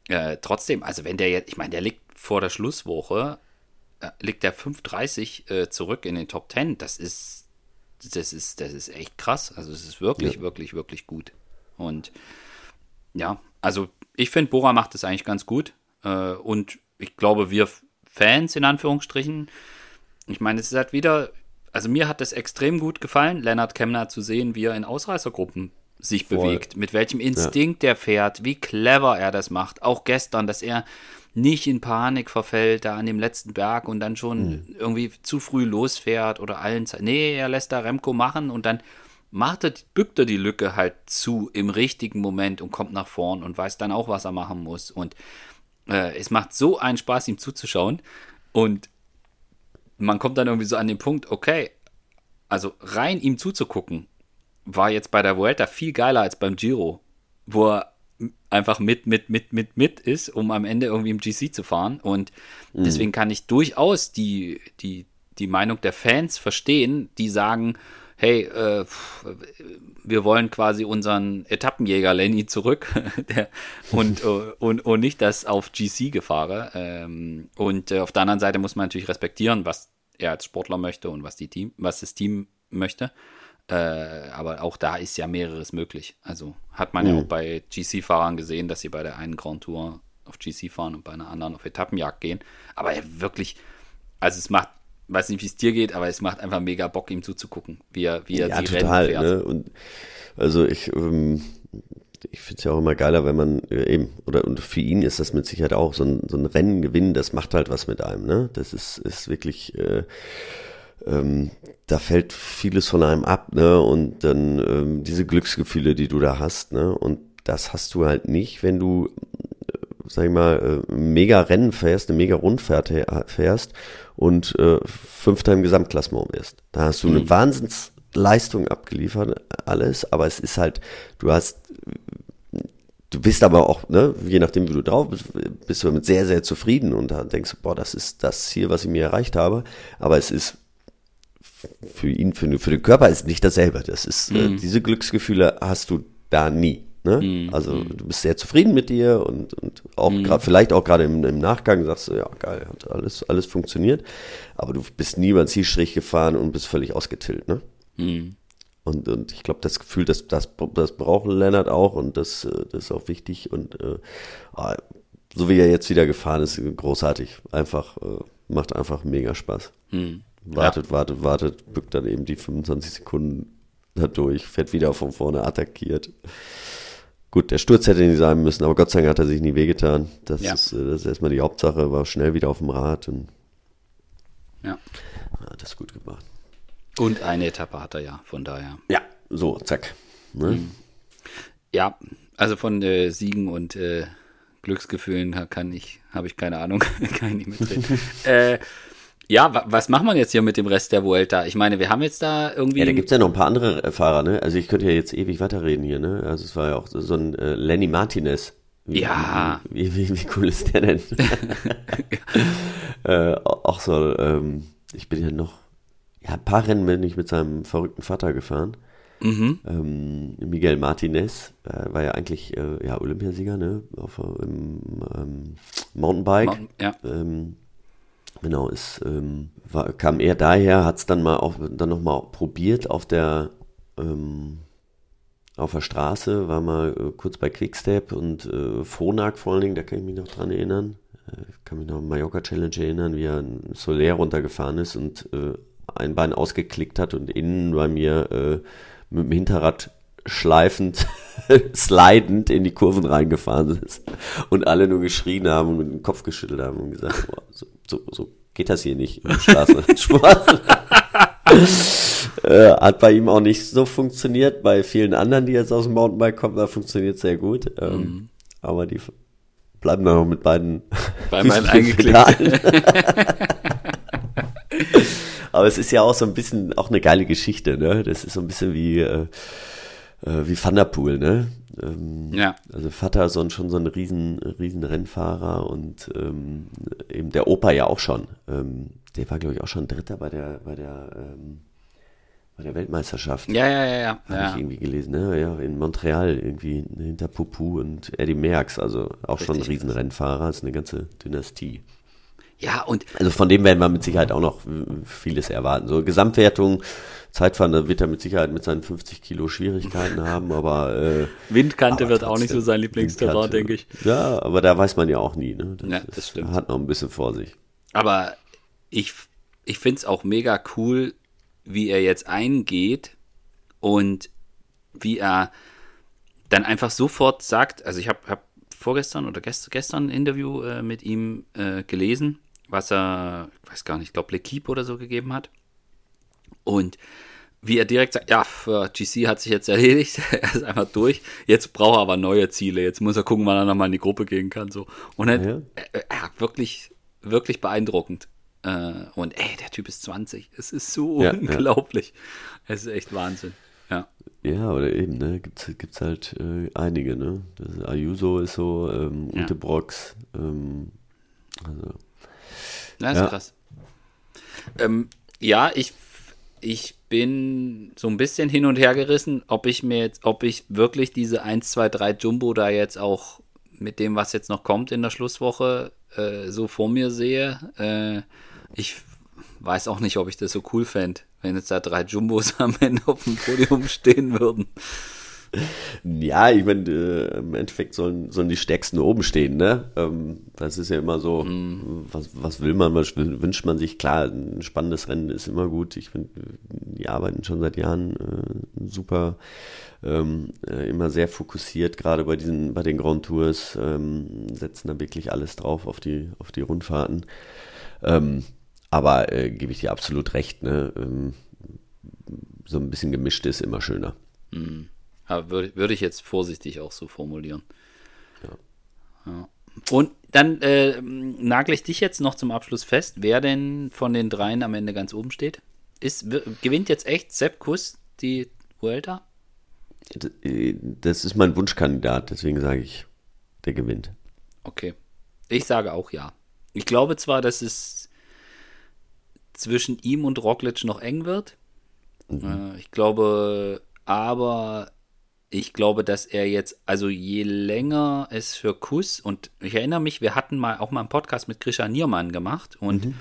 [SPEAKER 1] äh, trotzdem, also wenn der jetzt, ich meine, der liegt vor der Schlusswoche, äh, liegt der 5,30 äh, zurück in den Top 10. Das ist, das ist, das ist echt krass. Also es ist wirklich, ja. wirklich, wirklich gut. Und ja, also ich finde, Bora macht es eigentlich ganz gut. Äh, und ich glaube, wir Fans in Anführungsstrichen, ich meine, es ist halt wieder, also mir hat es extrem gut gefallen, Lennart Kemner zu sehen, wie er in Ausreißergruppen sich Voll. bewegt, mit welchem Instinkt ja. er fährt, wie clever er das macht. Auch gestern, dass er nicht in Panik verfällt, da an dem letzten Berg und dann schon mhm. irgendwie zu früh losfährt oder allen Zeit. Nee, er lässt da Remco machen und dann macht er, bückt er die Lücke halt zu im richtigen Moment und kommt nach vorn und weiß dann auch, was er machen muss. Und äh, es macht so einen Spaß, ihm zuzuschauen. Und man kommt dann irgendwie so an den Punkt, okay, also rein ihm zuzugucken, war jetzt bei der Vuelta viel geiler als beim Giro, wo er einfach mit, mit, mit, mit, mit ist, um am Ende irgendwie im GC zu fahren. Und mhm. deswegen kann ich durchaus die, die, die Meinung der Fans verstehen, die sagen, hey, äh, wir wollen quasi unseren Etappenjäger Lenny zurück <laughs> der, und, <laughs> äh, und, und nicht das auf GC gefahre. Ähm, und äh, auf der anderen Seite muss man natürlich respektieren, was er als Sportler möchte und was, die Team, was das Team möchte. Äh, aber auch da ist ja mehreres möglich. Also hat man mhm. ja auch bei GC-Fahrern gesehen, dass sie bei der einen Grand Tour auf GC fahren und bei einer anderen auf Etappenjagd gehen. Aber wirklich, also es macht weiß nicht, wie es dir geht, aber es macht einfach mega Bock, ihm zuzugucken, wie er, wie er ja, die total, Rennen fährt.
[SPEAKER 2] Ne? Und also ich, ähm, ich finde es ja auch immer geiler, wenn man äh, eben, oder und für ihn ist das mit Sicherheit auch so ein, so ein Rennen gewinnen, das macht halt was mit einem, ne? Das ist, ist wirklich, äh, ähm, da fällt vieles von einem ab, ne? Und dann ähm, diese Glücksgefühle, die du da hast, ne? Und das hast du halt nicht, wenn du, äh, sag ich mal, äh, mega Rennen fährst, eine mega Rundfahrt fährst und äh, Fünfter im Gesamtklassement wirst. Da hast du eine mhm. Wahnsinnsleistung abgeliefert, alles, aber es ist halt, du hast, du bist aber auch, ne, je nachdem, wie du drauf bist, bist du damit sehr, sehr zufrieden und denkst boah, das ist das Ziel, was ich mir erreicht habe, aber es ist für ihn, für, für den Körper ist nicht dasselbe. Das ist, äh, mhm. äh, diese Glücksgefühle hast du da nie. Ne? Mhm. Also mhm. du bist sehr zufrieden mit dir und, und auch mhm. grad, vielleicht auch gerade im, im, Nachgang sagst du, ja geil, hat alles, alles funktioniert. Aber du bist nie über den Zielstrich gefahren und bist völlig ausgetillt. Ne? Mhm. Und, und ich glaube, das Gefühl, das, das, das braucht Lennart auch und das, äh, das ist auch wichtig. Und äh, ah, so wie er jetzt wieder gefahren ist, großartig. Einfach, äh, macht einfach mega Spaß. Wartet, ja. wartet, wartet, bückt dann eben die 25 Sekunden dadurch, fährt wieder von vorne attackiert. Gut, der Sturz hätte nicht sein müssen, aber Gott sei Dank hat er sich nie wehgetan. Das, ja. ist, äh, das ist erstmal die Hauptsache, war schnell wieder auf dem Rad und
[SPEAKER 1] ja.
[SPEAKER 2] hat das gut gemacht.
[SPEAKER 1] Und eine Etappe hat er ja, von daher.
[SPEAKER 2] Ja, so, zack. Ne? Mhm.
[SPEAKER 1] Ja, also von äh, Siegen und äh, Glücksgefühlen kann ich, habe ich keine Ahnung, <laughs> kann ich nicht mitreden. <laughs> äh, ja, was macht man jetzt hier mit dem Rest der Vuelta? Ich meine, wir haben jetzt da irgendwie.
[SPEAKER 2] Ja, da gibt's ja noch ein paar andere Fahrer, ne? Also ich könnte ja jetzt ewig weiterreden hier, ne? Also es war ja auch so ein äh, Lenny Martinez, Wie,
[SPEAKER 1] Ja.
[SPEAKER 2] Wie, wie, wie cool ist der denn? <laughs> äh, auch so, ähm, ich bin ja noch, ja, ein paar Rennen bin ich mit seinem verrückten Vater gefahren.
[SPEAKER 1] Mhm.
[SPEAKER 2] Ähm, Miguel Martinez äh, war ja eigentlich äh, ja, Olympiasieger, ne? Auf, äh, im ähm, Mountainbike.
[SPEAKER 1] Mountain- ja.
[SPEAKER 2] Genau, ist, ähm, war, kam er daher, hat es dann mal auch dann noch mal probiert auf der ähm, auf der Straße, war mal äh, kurz bei Quickstep und äh, Phonak vor allen Dingen, da kann ich mich noch dran erinnern. Äh, ich kann mich noch an Mallorca Challenge erinnern, wie er ein Soler runtergefahren ist und äh, ein Bein ausgeklickt hat und innen bei mir äh, mit dem Hinterrad schleifend, <laughs> slidend in die Kurven reingefahren ist und alle nur geschrien haben und mit dem Kopf geschüttelt haben und gesagt, boah, so, so, so geht das hier nicht im Straßensport. <laughs> äh, hat bei ihm auch nicht so funktioniert, bei vielen anderen, die jetzt aus dem Mountainbike kommen, da funktioniert sehr gut. Ähm,
[SPEAKER 1] Mhm.
[SPEAKER 2] Aber die bleiben dann noch mit beiden <laughs>
[SPEAKER 1] Bei meinen eingeklickt. <laughs>
[SPEAKER 2] Aber es ist ja auch so ein bisschen auch eine geile Geschichte, ne? Das ist so ein bisschen wie, äh, äh, wie Van der Poel, ne? Ähm,
[SPEAKER 1] Ja.
[SPEAKER 2] Also Vater ist schon so ein riesen, riesen Rennfahrer und ähm, eben der Opa ja auch schon. Ähm, der war, glaube ich, auch schon Dritter bei der, bei der, ähm, bei der Weltmeisterschaft.
[SPEAKER 1] Ja, ja, ja, ja.
[SPEAKER 2] Habe
[SPEAKER 1] ja.
[SPEAKER 2] ich irgendwie gelesen, ne? Ja, in Montreal irgendwie hinter Pupu und Eddie Merckx, also auch schon ein
[SPEAKER 1] Richtig.
[SPEAKER 2] Riesenrennfahrer, ist eine ganze Dynastie.
[SPEAKER 1] ja, und
[SPEAKER 2] Also von dem werden wir mit Sicherheit auch noch vieles erwarten. So Gesamtwertung, Zeitfahren, wird er mit Sicherheit mit seinen 50 Kilo Schwierigkeiten <laughs> haben, aber äh,
[SPEAKER 1] Windkante
[SPEAKER 2] aber
[SPEAKER 1] wird auch nicht so sein Lieblingsterrain, denke ich.
[SPEAKER 2] Ja, aber da weiß man ja auch nie. Ne?
[SPEAKER 1] Ja, das stimmt.
[SPEAKER 2] Hat noch ein bisschen vor sich.
[SPEAKER 1] Aber ich, ich finde es auch mega cool, wie er jetzt eingeht und wie er dann einfach sofort sagt, also ich habe hab vorgestern oder gest, gestern ein Interview äh, mit ihm äh, gelesen, was er, ich weiß gar nicht, ich glaube L'Equipe oder so gegeben hat. Und wie er direkt sagt, ja, GC hat sich jetzt erledigt, <laughs> er ist einfach durch, jetzt braucht er aber neue Ziele, jetzt muss er gucken, wann er nochmal in die Gruppe gehen kann. So. Und er,
[SPEAKER 2] Ja.
[SPEAKER 1] er, er wirklich, wirklich beeindruckend. Äh, und ey, der Typ ist 20, es ist so
[SPEAKER 2] Ja, ja.
[SPEAKER 1] unglaublich. Es ist echt Wahnsinn. Ja.
[SPEAKER 2] Ja, oder eben, ne? Gibt's, gibt's halt äh, einige, ne? Das Ayuso ist so, ähm,
[SPEAKER 1] Ja.
[SPEAKER 2] Ute Brox, ähm, also,
[SPEAKER 1] Das ist
[SPEAKER 2] Ja.
[SPEAKER 1] krass. Ähm, ja, ich, ich bin so ein bisschen hin und her gerissen, ob ich mir jetzt, ob ich wirklich diese 1, 2, 3 Jumbo da jetzt auch mit dem, was jetzt noch kommt in der Schlusswoche, äh, so vor mir sehe. Äh, ich weiß auch nicht, ob ich das so cool fände, wenn jetzt da drei Jumbos <laughs> am Ende auf dem Podium stehen würden.
[SPEAKER 2] Ja, ich meine, äh, im Endeffekt sollen, sollen die Stärksten oben stehen, ne? Ähm, das ist ja immer so, was, was will man, was wün- wünscht man sich? Klar, ein spannendes Rennen ist immer gut. Ich finde, die arbeiten schon seit Jahren äh, super, ähm, äh, immer sehr fokussiert, gerade bei diesen, bei den Grand Tours, ähm, setzen da wirklich alles drauf auf die, auf die Rundfahrten. Ähm, aber äh, gebe ich dir absolut recht, ne? Ähm, so ein bisschen gemischt ist immer schöner.
[SPEAKER 1] Ja, würde, würde ich jetzt vorsichtig auch so formulieren. Ja. Und dann äh, nagle ich dich jetzt noch zum Abschluss fest, wer denn von den dreien am Ende ganz oben steht. Ist, gewinnt jetzt echt Sepp Kuss die Vuelta?
[SPEAKER 2] Das ist mein Wunschkandidat, deswegen sage ich, der gewinnt.
[SPEAKER 1] Okay. Ich sage auch ja. Ich glaube zwar, dass es zwischen ihm und Roglic noch eng wird. Äh, ich glaube, aber ich glaube, dass er jetzt, also je länger es für Kuss, und ich erinnere mich, wir hatten mal auch mal einen Podcast mit Grisha Niermann gemacht und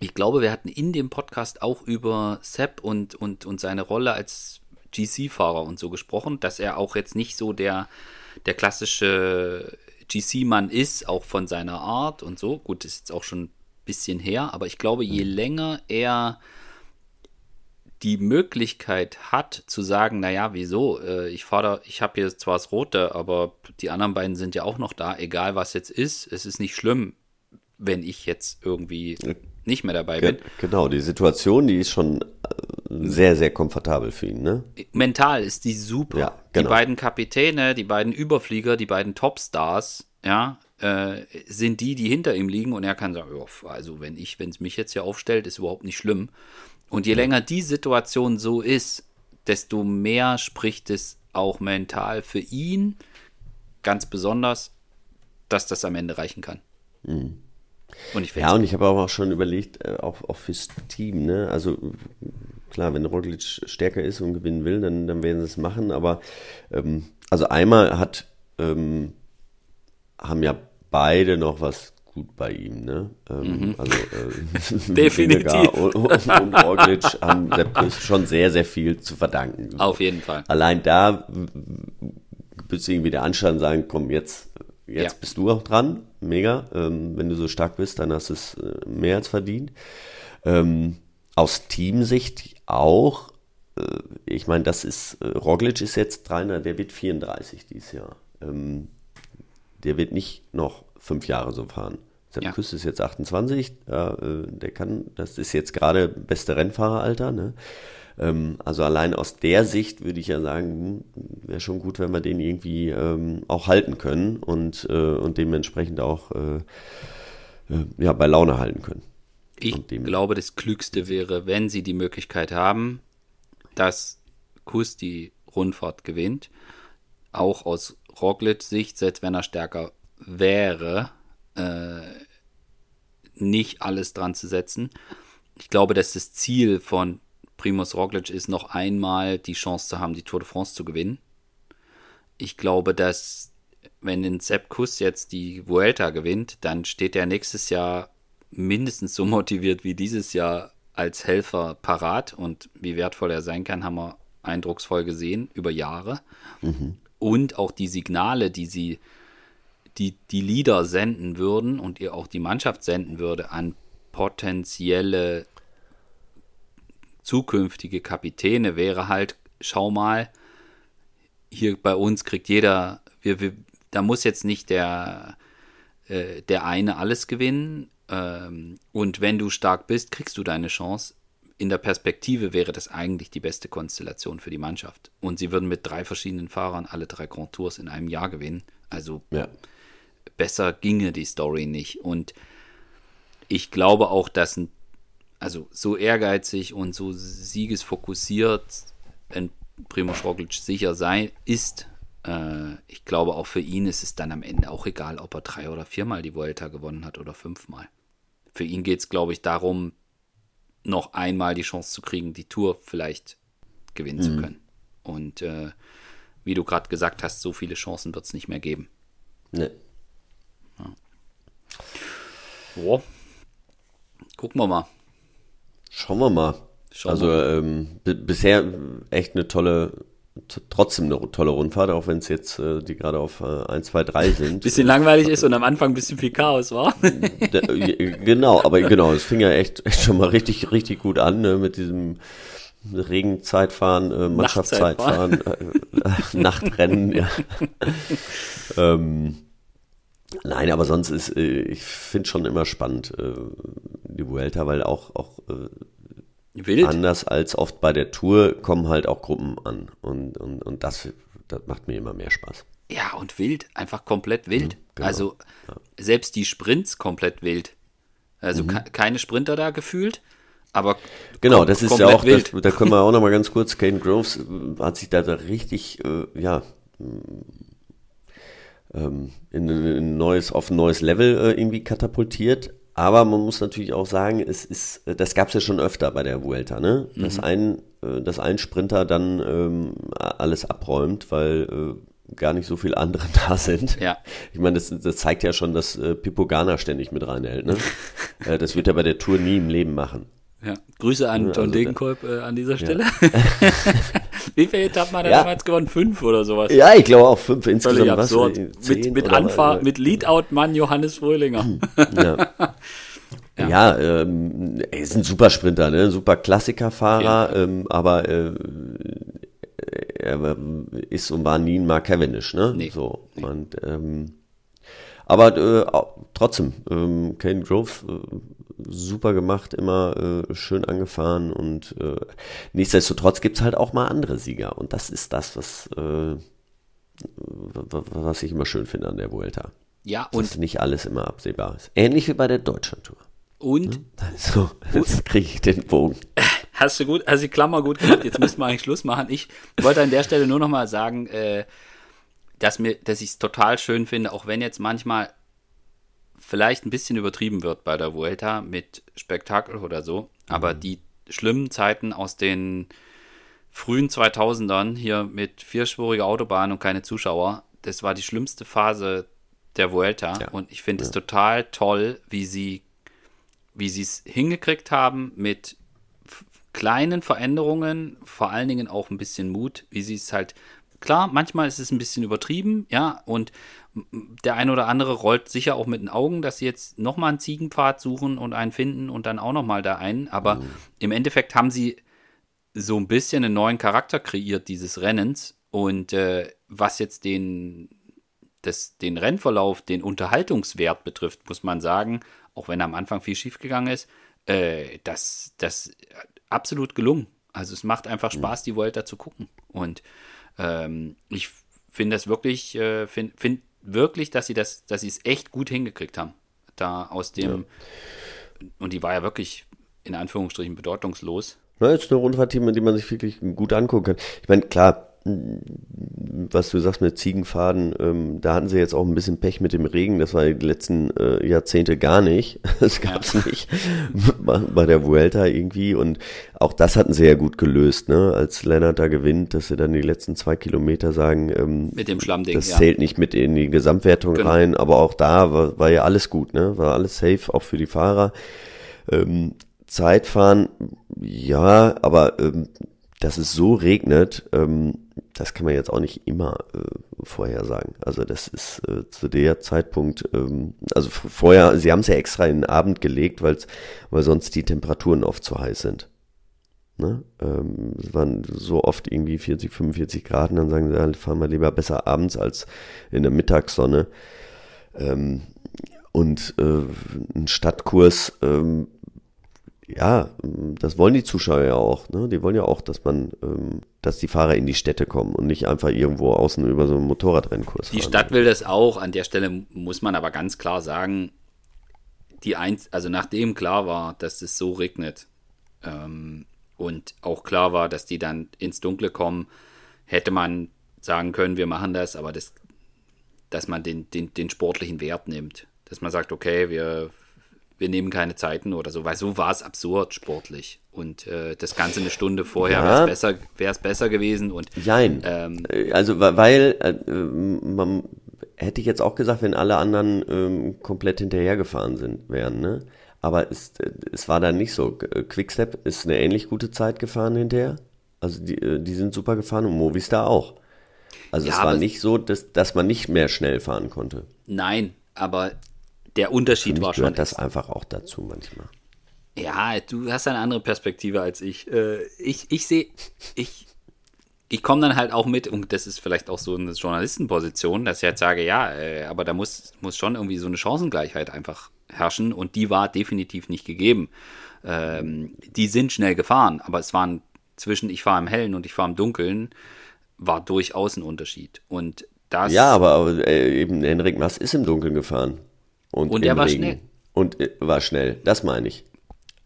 [SPEAKER 1] ich glaube, wir hatten in dem Podcast auch über Sepp und, und, und seine Rolle als GC-Fahrer und so gesprochen, dass er auch jetzt nicht so der, der klassische GC-Mann ist, auch von seiner Art und so. Gut, ist jetzt auch schon ein bisschen her, aber ich glaube, je länger er die Möglichkeit hat zu sagen, naja, wieso, äh, ich fahre, ich habe jetzt zwar das Rote, aber die anderen beiden sind ja auch noch da, egal was jetzt ist, es ist nicht schlimm, wenn ich jetzt irgendwie nicht mehr dabei bin.
[SPEAKER 2] Ge genau, die Situation, die ist schon äh, sehr, sehr komfortabel für ihn, ne?
[SPEAKER 1] mental ist die super.
[SPEAKER 2] Ja,
[SPEAKER 1] Die
[SPEAKER 2] genau.
[SPEAKER 1] beiden Kapitäne, die beiden Überflieger, die beiden Topstars, ja, äh, sind die, die hinter ihm liegen und er kann sagen, also wenn ich, wenn es mich jetzt hier aufstellt, ist überhaupt nicht schlimm. Und je länger die Situation so ist, desto mehr spricht es auch mental für ihn ganz besonders, dass das am Ende reichen kann.
[SPEAKER 2] Mhm. Und ich ja, und ich habe auch schon überlegt, äh, auch, auch fürs Team, ne? Also klar, wenn Roglic stärker ist und gewinnen will, dann, dann werden sie es machen. Aber ähm, also einmal hat ähm, haben ja beide noch was gut bei ihm, ne? Ähm, mhm. Also äh, <laughs>
[SPEAKER 1] definitiv
[SPEAKER 2] und, und, und Roglic haben schon sehr, sehr viel zu verdanken.
[SPEAKER 1] Auf jeden Fall.
[SPEAKER 2] Allein da bist du irgendwie der Anstand sagen, komm, jetzt, jetzt ja. bist du auch dran. Mega. Ähm, wenn du so stark bist, dann hast du es äh, mehr als verdient. Ähm, aus Teamsicht auch, äh, ich meine, das ist, äh, Roglic ist jetzt 300, der wird 34 dieses Jahr. Ähm, der wird nicht noch fünf Jahre so fahren. Sepp ja. Küss ist jetzt 28, äh, der kann, das ist jetzt gerade beste Rennfahreralter, ne? Ähm, also allein aus der Sicht würde ich ja sagen, hm, wäre schon gut, wenn wir den irgendwie ähm, auch halten können und, äh, und dementsprechend auch äh, äh, ja, bei Laune halten können.
[SPEAKER 1] Ich glaube, das Klügste wäre, wenn sie die Möglichkeit haben, dass Kuss die Rundfahrt gewinnt, auch aus Roglic-Sicht, selbst wenn er stärker wäre, äh, nicht alles dran zu setzen. Ich glaube, dass das Ziel von Primus Roglic ist, noch einmal die Chance zu haben, die Tour de France zu gewinnen. Ich glaube, dass wenn ein Sepp Kuss jetzt die Vuelta gewinnt, dann steht er nächstes Jahr mindestens so <laughs> motiviert wie dieses Jahr als Helfer parat und wie wertvoll er sein kann, haben wir eindrucksvoll gesehen über Jahre. Mhm. Und auch die Signale, die sie, die, die Leader senden würden und ihr auch die Mannschaft senden würde an potenzielle zukünftige Kapitäne wäre halt, schau mal, hier bei uns kriegt jeder, wir, wir, da muss jetzt nicht der, äh, der eine alles gewinnen. Ähm, und wenn du stark bist, kriegst du deine Chance. In der Perspektive wäre das eigentlich die beste Konstellation für die Mannschaft. Und sie würden mit drei verschiedenen Fahrern alle drei Grand Tours in einem Jahr gewinnen. Also ja. Besser ginge die Story nicht. Und ich glaube auch, dass ein also so ehrgeizig und so siegesfokussiert ein Primo Roglic sicher sein ist, äh, ich glaube auch für ihn ist es dann am Ende auch egal, ob er drei oder viermal die Vuelta gewonnen hat oder fünfmal. Für ihn geht es, glaube ich, darum, noch einmal die Chance zu kriegen, die Tour vielleicht gewinnen mhm. zu können. Und äh, wie du gerade gesagt hast, so viele Chancen wird es nicht mehr geben. Nee. Ja. Boah. Gucken wir mal.
[SPEAKER 2] Schauen wir mal. Schauen also wir. Ähm, bisher echt eine tolle, trotzdem eine tolle Rundfahrt, auch wenn es jetzt äh, die gerade auf äh, 1, 2, 3 sind.
[SPEAKER 1] bisschen langweilig ist und am Anfang ein bisschen viel Chaos war. <laughs>
[SPEAKER 2] genau, aber genau, es fing ja echt, echt schon mal richtig, richtig gut an ne, mit diesem Regenzeitfahren, äh, Mannschaftszeitfahren, äh, Nachtrennen, ja. <laughs> ähm, Nein, aber sonst ist, äh, ich finde schon immer spannend, äh, die Vuelta, weil auch, auch äh, anders als oft bei der Tour kommen halt auch Gruppen an. Und, und, und das, das macht mir immer mehr Spaß.
[SPEAKER 1] Ja, und wild, einfach komplett wild. Mhm, genau. Also ja. selbst die Sprints komplett wild. Also mhm. keine Sprinter da gefühlt, aber
[SPEAKER 2] genau, das ist ja auch, das, da können wir auch noch mal <laughs> ganz kurz. Kane Groves hat sich da, da richtig, äh, ja, ähm, in, ein neues, auf ein neues Level äh, irgendwie katapultiert. Aber man muss natürlich auch sagen, es ist, das gab es ja schon öfter bei der Vuelta, ne? Mhm. Dass ein, äh, dass ein Sprinter dann ähm, alles abräumt, weil äh, gar nicht so viele andere <laughs> da sind.
[SPEAKER 1] Ja.
[SPEAKER 2] Ich meine, das, das zeigt ja schon, dass äh, Pippo Ghana ständig mit reinhält, ne? <laughs> äh, das wird er bei der Tour nie im Leben machen.
[SPEAKER 1] Ja. Grüße an John also, Degenkolb äh, an dieser Stelle. Ja. <laughs> Wie viele Etappen hat er ja. damals gewonnen? Fünf oder sowas?
[SPEAKER 2] Ja, ich glaube auch fünf insgesamt.
[SPEAKER 1] absurd. Was, mit mit Anfahrt, mit Leadout-Mann Johannes Fröhlinger. <laughs>
[SPEAKER 2] Ja. Ja, ja ähm, er ist ein super Sprinter, ne? super Klassikerfahrer, ähm, aber äh, er ist und war nie ein Mark Cavendish, ne? Nee. So. Nee. Und, ähm, aber äh, trotzdem, ähm, Kane Grove äh, super gemacht, immer äh, schön angefahren und äh, nichtsdestotrotz gibt's halt auch mal andere Sieger und das ist das, was, äh, was ich immer schön finde an der Vuelta.
[SPEAKER 1] Ja, und
[SPEAKER 2] dass nicht alles immer absehbar ist. Ähnlich wie bei der Deutschlandtour.
[SPEAKER 1] Und?
[SPEAKER 2] Also, <laughs> jetzt kriege ich den Bogen. <laughs>
[SPEAKER 1] Hast du gut, hast die Klammer gut gemacht. Jetzt müssen wir eigentlich Schluss machen. Ich wollte an der Stelle nur noch mal sagen, äh, dass, mir, dass ich es total schön finde, auch wenn jetzt manchmal vielleicht ein bisschen übertrieben wird bei der Vuelta mit Spektakel oder so, aber mhm. die schlimmen Zeiten aus den frühen 2000ern hier mit vierspuriger Autobahn und keine Zuschauer, das war die schlimmste Phase der Vuelta ja. und ich finde ja. es total toll, wie sie wie sie es hingekriegt haben mit kleinen Veränderungen, vor allen Dingen auch ein bisschen Mut, wie sie es halt klar, manchmal ist es ein bisschen übertrieben, ja, und der eine oder andere rollt sicher auch mit den Augen, dass sie jetzt nochmal einen Ziegenpfad suchen und einen finden und dann auch nochmal da einen. Aber mhm. im Endeffekt haben sie so ein bisschen einen neuen Charakter kreiert, dieses Rennens. Und äh, was jetzt den, das, den Rennverlauf, den Unterhaltungswert betrifft, muss man sagen, auch wenn am Anfang viel schiefgegangen ist, äh, das, das absolut gelungen. Also es macht einfach mhm. Spaß, die Vuelta zu gucken. Und ähm, ich finde das wirklich, äh, finde find wirklich, dass sie das, dass sie es echt gut hingekriegt haben. Da aus dem, ja. und die war ja wirklich in Anführungsstrichen bedeutungslos.
[SPEAKER 2] Na, jetzt eine Rundfahrtteam, die man sich wirklich gut angucken kann. Ich meine, klar, was du sagst mit Ziegenfaden, ähm, da hatten sie jetzt auch ein bisschen Pech mit dem Regen. Das war die letzten äh, Jahrzehnte gar nicht. <laughs> Das gab's ja. nicht <laughs> bei der Vuelta irgendwie. Und auch das hatten sie ja gut gelöst, ne? Als Lennart da gewinnt, dass sie dann die letzten zwei Kilometer sagen, ähm,
[SPEAKER 1] mit dem Schlammding,
[SPEAKER 2] das ja. zählt nicht mit in die Gesamtwertung genau. rein. Aber auch da war, war ja alles gut, ne? War alles safe, auch für die Fahrer. Ähm, Zeitfahren, ja, aber ähm, dass es so regnet, ähm, das kann man jetzt auch nicht immer äh, vorher. Also das ist äh, zu der Zeitpunkt, ähm, also vorher, sie haben es ja extra in den Abend gelegt, weil's, weil sonst die Temperaturen oft zu heiß sind. Ne? Ähm, es waren so oft irgendwie 40, 45 Grad und dann sagen sie, ja, fahren wir lieber besser abends als in der Mittagssonne. Ähm, und äh, ein Stadtkurs ähm, ja, das wollen die Zuschauer ja auch. Ne? Die wollen ja auch, dass man, ähm, dass die Fahrer in die Städte kommen und nicht einfach irgendwo außen über so einen Motorradrennkurs.
[SPEAKER 1] Die fahren. Stadt will das auch. An der Stelle muss man aber ganz klar sagen, die Einz also nachdem klar war, dass es so regnet ähm, und auch klar war, dass die dann ins Dunkle kommen, hätte man sagen können, wir machen das, aber das, dass man den, den, den sportlichen Wert nimmt. Dass man sagt, okay, wir wir nehmen keine Zeiten oder so, weil so war es absurd sportlich. Und äh, das Ganze eine Stunde vorher ja. wäre es besser, besser gewesen. Und,
[SPEAKER 2] Jein. Ähm, äh, also, weil äh, man hätte ich jetzt auch gesagt, wenn alle anderen ähm, komplett hinterhergefahren sind, wären, ne? Aber es, es war dann nicht so. Quickstep ist eine ähnlich gute Zeit gefahren hinterher. Also die, äh, die sind super gefahren und Movistar auch. Also ja, es war nicht so, dass, dass man nicht mehr schnell fahren konnte.
[SPEAKER 1] Nein, aber der Unterschied war schon.
[SPEAKER 2] das einfach auch dazu manchmal.
[SPEAKER 1] Ja, du hast eine andere Perspektive als ich. Äh, ich ich sehe, ich, ich komme dann halt auch mit, und das ist vielleicht auch so eine Journalistenposition, dass ich halt sage, ja, äh, aber da muss, muss schon irgendwie so eine Chancengleichheit einfach herrschen und die war definitiv nicht gegeben. Ähm, die sind schnell gefahren, aber es waren zwischen ich fahre im Hellen und ich fahre im Dunkeln, war durchaus ein Unterschied. Und das.
[SPEAKER 2] Ja, aber, äh, eben Henrik Mass ist im Dunkeln gefahren. Und,
[SPEAKER 1] und er war Regen. schnell.
[SPEAKER 2] Und war schnell, das meine ich.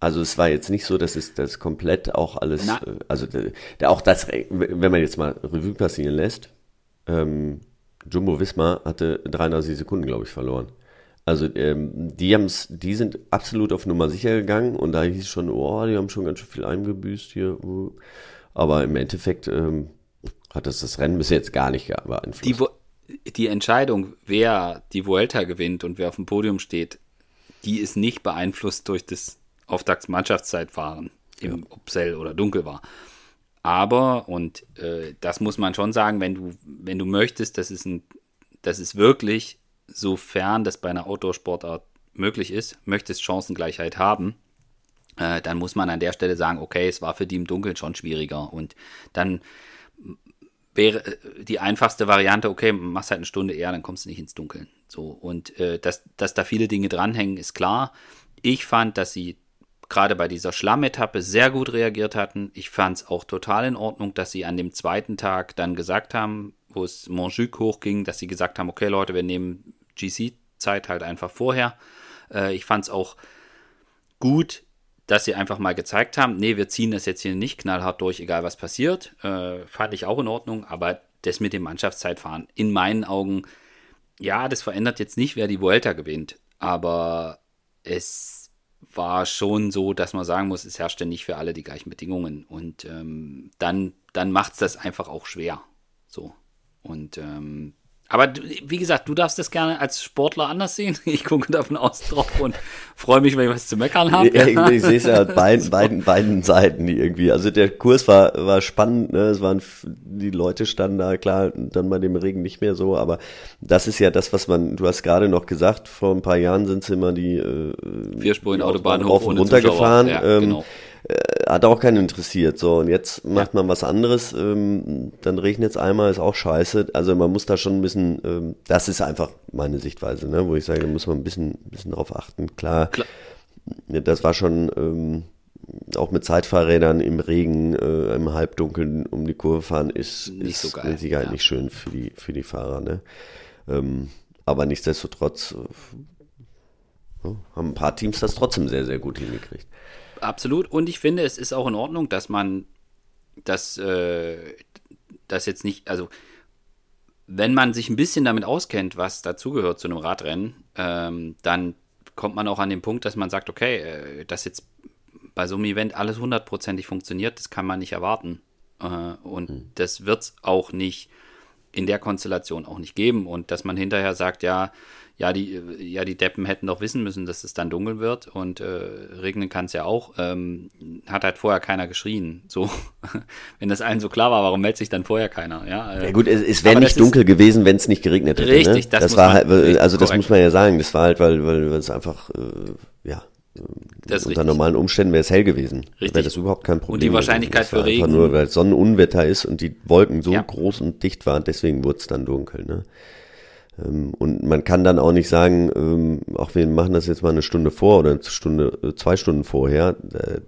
[SPEAKER 2] Also es war jetzt nicht so, dass es das komplett auch alles, Na. Äh, also der, auch das, wenn man jetzt mal Revue passieren lässt, ähm, Jumbo Wismar hatte 33 Sekunden, glaube ich, verloren. Also ähm, die haben's, die sind absolut auf Nummer sicher gegangen und da hieß es schon, oh, die haben schon ganz schön viel eingebüßt hier. Aber im Endeffekt ähm, hat das das Rennen bis jetzt gar nicht beeinflusst.
[SPEAKER 1] Die, die Entscheidung, wer die Vuelta gewinnt und wer auf dem Podium steht, die ist nicht beeinflusst durch das Auftaktsmannschaftszeitfahren, im, ja. ob Sell oder dunkel war. Aber, und äh, das muss man schon sagen, wenn du, wenn du möchtest, dass es, ein, dass es wirklich, sofern das bei einer Outdoor-Sportart möglich ist, möchtest Chancengleichheit haben, äh, dann muss man an der Stelle sagen, okay, es war für die im Dunkeln schon schwieriger. Und dann wäre äh, die einfachste Variante, okay, machst halt eine Stunde eher, dann kommst du nicht ins Dunkeln. So, und äh, dass, dass da viele Dinge dranhängen, ist klar. Ich fand, dass sie gerade bei dieser Schlammetappe sehr gut reagiert hatten. Ich fand es auch total in Ordnung, dass sie an dem zweiten Tag dann gesagt haben, wo es Montjuic hochging, dass sie gesagt haben, okay Leute, wir nehmen GC-Zeit halt einfach vorher. Äh, ich fand es auch gut, dass sie einfach mal gezeigt haben, nee, wir ziehen das jetzt hier nicht knallhart durch, egal was passiert. Äh, fand ich auch in Ordnung, aber das mit dem Mannschaftszeitfahren, in meinen Augen, ja, das verändert jetzt nicht, wer die Vuelta gewinnt, aber es war schon so, dass man sagen muss, es herrschte nicht für alle die gleichen Bedingungen und ähm, dann, dann macht es das einfach auch schwer. So. Und ähm, aber wie gesagt, du darfst das gerne als Sportler anders sehen. <laughs> Ich gucke davon aus drauf und freue mich, wenn ich was zu meckern habe.
[SPEAKER 2] Ja, ich, ich sehe es ja <laughs> halt beiden, beiden, beiden Seiten irgendwie. Also der Kurs war, war spannend, ne? Es waren die Leute standen da, klar, dann bei dem Regen nicht mehr so, aber das ist ja das, was man, du hast gerade noch gesagt, vor ein paar Jahren sind sie immer die äh,
[SPEAKER 1] Vierspurigen Autobahn
[SPEAKER 2] hoch und runter gefahren. Ja, ähm, genau äh, hat auch keinen interessiert. So, und jetzt macht man was anderes, ähm, dann regnet es einmal, ist auch scheiße. Also man muss da schon ein bisschen, ähm, das ist einfach meine Sichtweise, ne, wo ich sage, da muss man ein bisschen, bisschen drauf achten. Klar, Klar. das war schon ähm, auch mit Zeitfahrrädern im Regen, äh, im Halbdunkeln um die Kurve fahren, ist,
[SPEAKER 1] nicht
[SPEAKER 2] ist
[SPEAKER 1] so geil.
[SPEAKER 2] mit Sicherheit ja. nicht schön für die, für die Fahrer. Ne? Ähm, aber nichtsdestotrotz äh, haben ein paar Teams das trotzdem sehr, sehr gut hingekriegt.
[SPEAKER 1] Absolut. Und ich finde, es ist auch in Ordnung, dass man das, äh, das jetzt nicht, also wenn man sich ein bisschen damit auskennt, was dazugehört zu einem Radrennen, ähm, dann kommt man auch an den Punkt, dass man sagt, okay, äh, dass jetzt bei so einem Event alles hundertprozentig funktioniert, das kann man nicht erwarten. Äh, und mhm. das wird es auch nicht in der Konstellation auch nicht geben. Und dass man hinterher sagt, ja, ja, die, ja, die Deppen hätten doch wissen müssen, dass es dann dunkel wird und äh, regnen kann es ja auch. Ähm, hat halt vorher keiner geschrien. So, <laughs> wenn das allen so klar war, warum meldet sich dann vorher keiner? Ja,
[SPEAKER 2] äh, ja gut, es, es wäre nicht dunkel gewesen, wenn es nicht geregnet hätte.
[SPEAKER 1] Richtig,
[SPEAKER 2] ne? das, das war halt, also das korrekt. muss man ja sagen, das war halt, weil, weil es einfach, äh, ja, das unter richtig. normalen Umständen wäre es hell gewesen. Wäre das überhaupt kein Problem.
[SPEAKER 1] Und die Wahrscheinlichkeit für Regen. Einfach
[SPEAKER 2] nur, weil Sonnenunwetter ist und die Wolken so ja. groß und dicht waren, deswegen wurde es dann dunkel. Ne? Ähm, und man kann dann auch nicht sagen, ähm, auch wir machen das jetzt mal eine Stunde vor oder eine Stunde, äh, zwei Stunden vorher,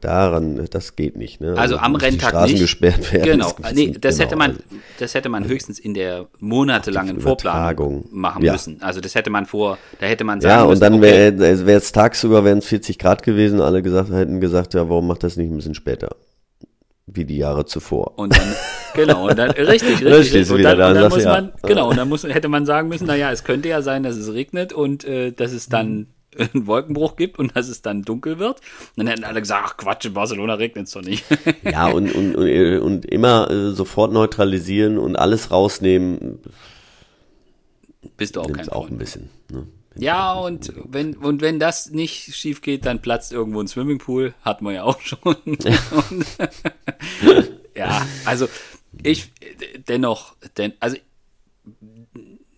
[SPEAKER 2] daran, das geht nicht. Ne?
[SPEAKER 1] Also, also am Renntag
[SPEAKER 2] Straßen nicht. gesperrt werden.
[SPEAKER 1] Genau, nee, das genau. hätte man, das hätte man höchstens in der monatelangen Vorplanung machen ja. müssen. Also das hätte man vor, da hätte man sagen
[SPEAKER 2] Ja, und
[SPEAKER 1] müssen,
[SPEAKER 2] dann wäre okay. es tagsüber wären es 40 Grad gewesen, alle gesagt, hätten gesagt, ja, warum macht das nicht ein bisschen später? Wie die Jahre zuvor.
[SPEAKER 1] Und dann, genau, und dann, <laughs> richtig, richtig. richtig. Und dann, da, und dann muss man, ja. genau, und dann muss, hätte man sagen müssen, naja, es könnte ja sein, dass es regnet und äh, dass es dann <laughs> einen Wolkenbruch gibt und dass es dann dunkel wird. Und dann hätten alle gesagt, ach Quatsch, in Barcelona regnet es doch nicht.
[SPEAKER 2] ja, und, und, und, und immer äh, sofort neutralisieren und alles rausnehmen.
[SPEAKER 1] Bist du auch kein
[SPEAKER 2] auch ein bisschen, ne?
[SPEAKER 1] Ja, und wenn, und wenn das nicht schief geht, dann platzt irgendwo ein Swimmingpool. Hat man ja auch schon. <laughs> ja, also ich dennoch, denn, also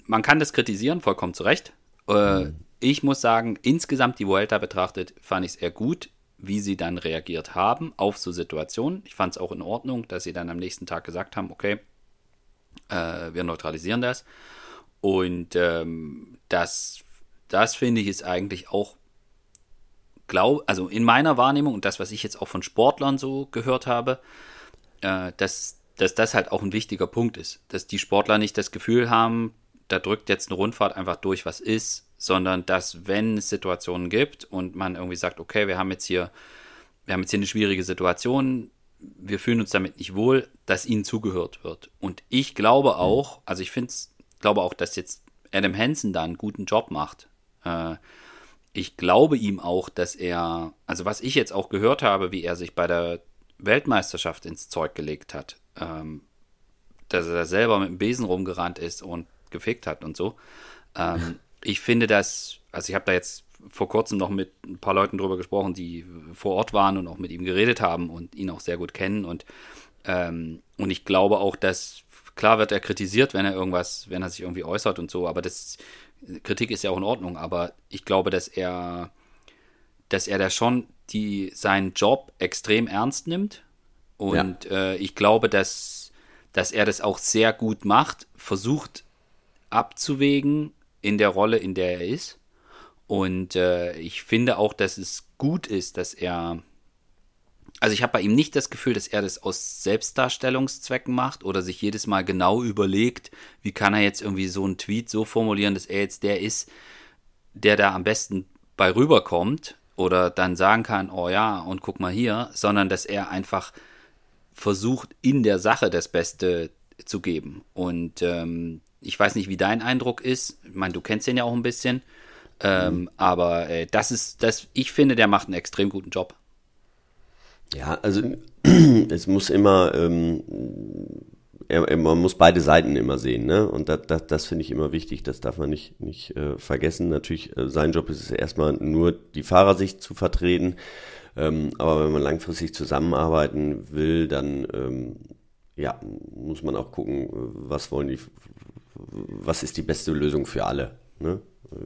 [SPEAKER 1] man kann das kritisieren, vollkommen zu Recht. Äh, ich muss sagen, insgesamt die Vuelta betrachtet, fand ich es eher gut, wie sie dann reagiert haben auf so Situationen. Ich fand es auch in Ordnung, dass sie dann am nächsten Tag gesagt haben, okay, äh, wir neutralisieren das. Und ähm, das das finde ich ist eigentlich auch, glaub, also in meiner Wahrnehmung und das, was ich jetzt auch von Sportlern so gehört habe, äh, dass, dass das halt auch ein wichtiger Punkt ist. Dass die Sportler nicht das Gefühl haben, da drückt jetzt eine Rundfahrt einfach durch, was ist, sondern dass, wenn es Situationen gibt und man irgendwie sagt, okay, wir haben jetzt hier, wir haben jetzt hier eine schwierige Situation, wir fühlen uns damit nicht wohl, dass ihnen zugehört wird. Und ich glaube auch, also ich finde glaube auch, dass jetzt Adam Hansen da einen guten Job macht. Äh, ich glaube ihm auch, dass er, also was ich jetzt auch gehört habe, wie er sich bei der Weltmeisterschaft ins Zeug gelegt hat, ähm, dass er da selber mit dem Besen rumgerannt ist und gefickt hat und so. Ähm, <laughs> ich finde das, also ich habe da jetzt vor kurzem noch mit ein paar Leuten drüber gesprochen, die vor Ort waren und auch mit ihm geredet haben und ihn auch sehr gut kennen und ähm, und ich glaube auch, dass klar wird er kritisiert, wenn er irgendwas, wenn er sich irgendwie äußert und so, aber das Kritik ist ja auch in Ordnung, aber ich glaube, dass er, dass er da schon die, seinen Job extrem ernst nimmt. Und ja. äh, ich glaube, dass, dass er das auch sehr gut macht, versucht abzuwägen in der Rolle, in der er ist. Und äh, ich finde auch, dass es gut ist, dass er also ich habe bei ihm nicht das Gefühl, dass er das aus Selbstdarstellungszwecken macht oder sich jedes Mal genau überlegt, wie kann er jetzt irgendwie so einen Tweet so formulieren, dass er jetzt der ist, der da am besten bei rüberkommt oder dann sagen kann, oh ja, und guck mal hier, sondern dass er einfach versucht, in der Sache das Beste zu geben. Und ähm, ich weiß nicht, wie dein Eindruck ist. Ich meine, du kennst den ja auch ein bisschen. Ähm, mhm. Aber äh, das ist, das, ich finde, der macht einen extrem guten Job.
[SPEAKER 2] Ja, also <clears throat> es muss immer, ähm, man muss beide Seiten immer sehen, ne? Und das, das, das finde ich immer wichtig, das darf man nicht, nicht äh, vergessen. Natürlich, äh, sein Job ist es erstmal nur die Fahrersicht zu vertreten. Ähm, aber wenn man langfristig zusammenarbeiten will, dann ähm, ja, muss man auch gucken, was wollen die, was ist die beste Lösung für alle. Ne?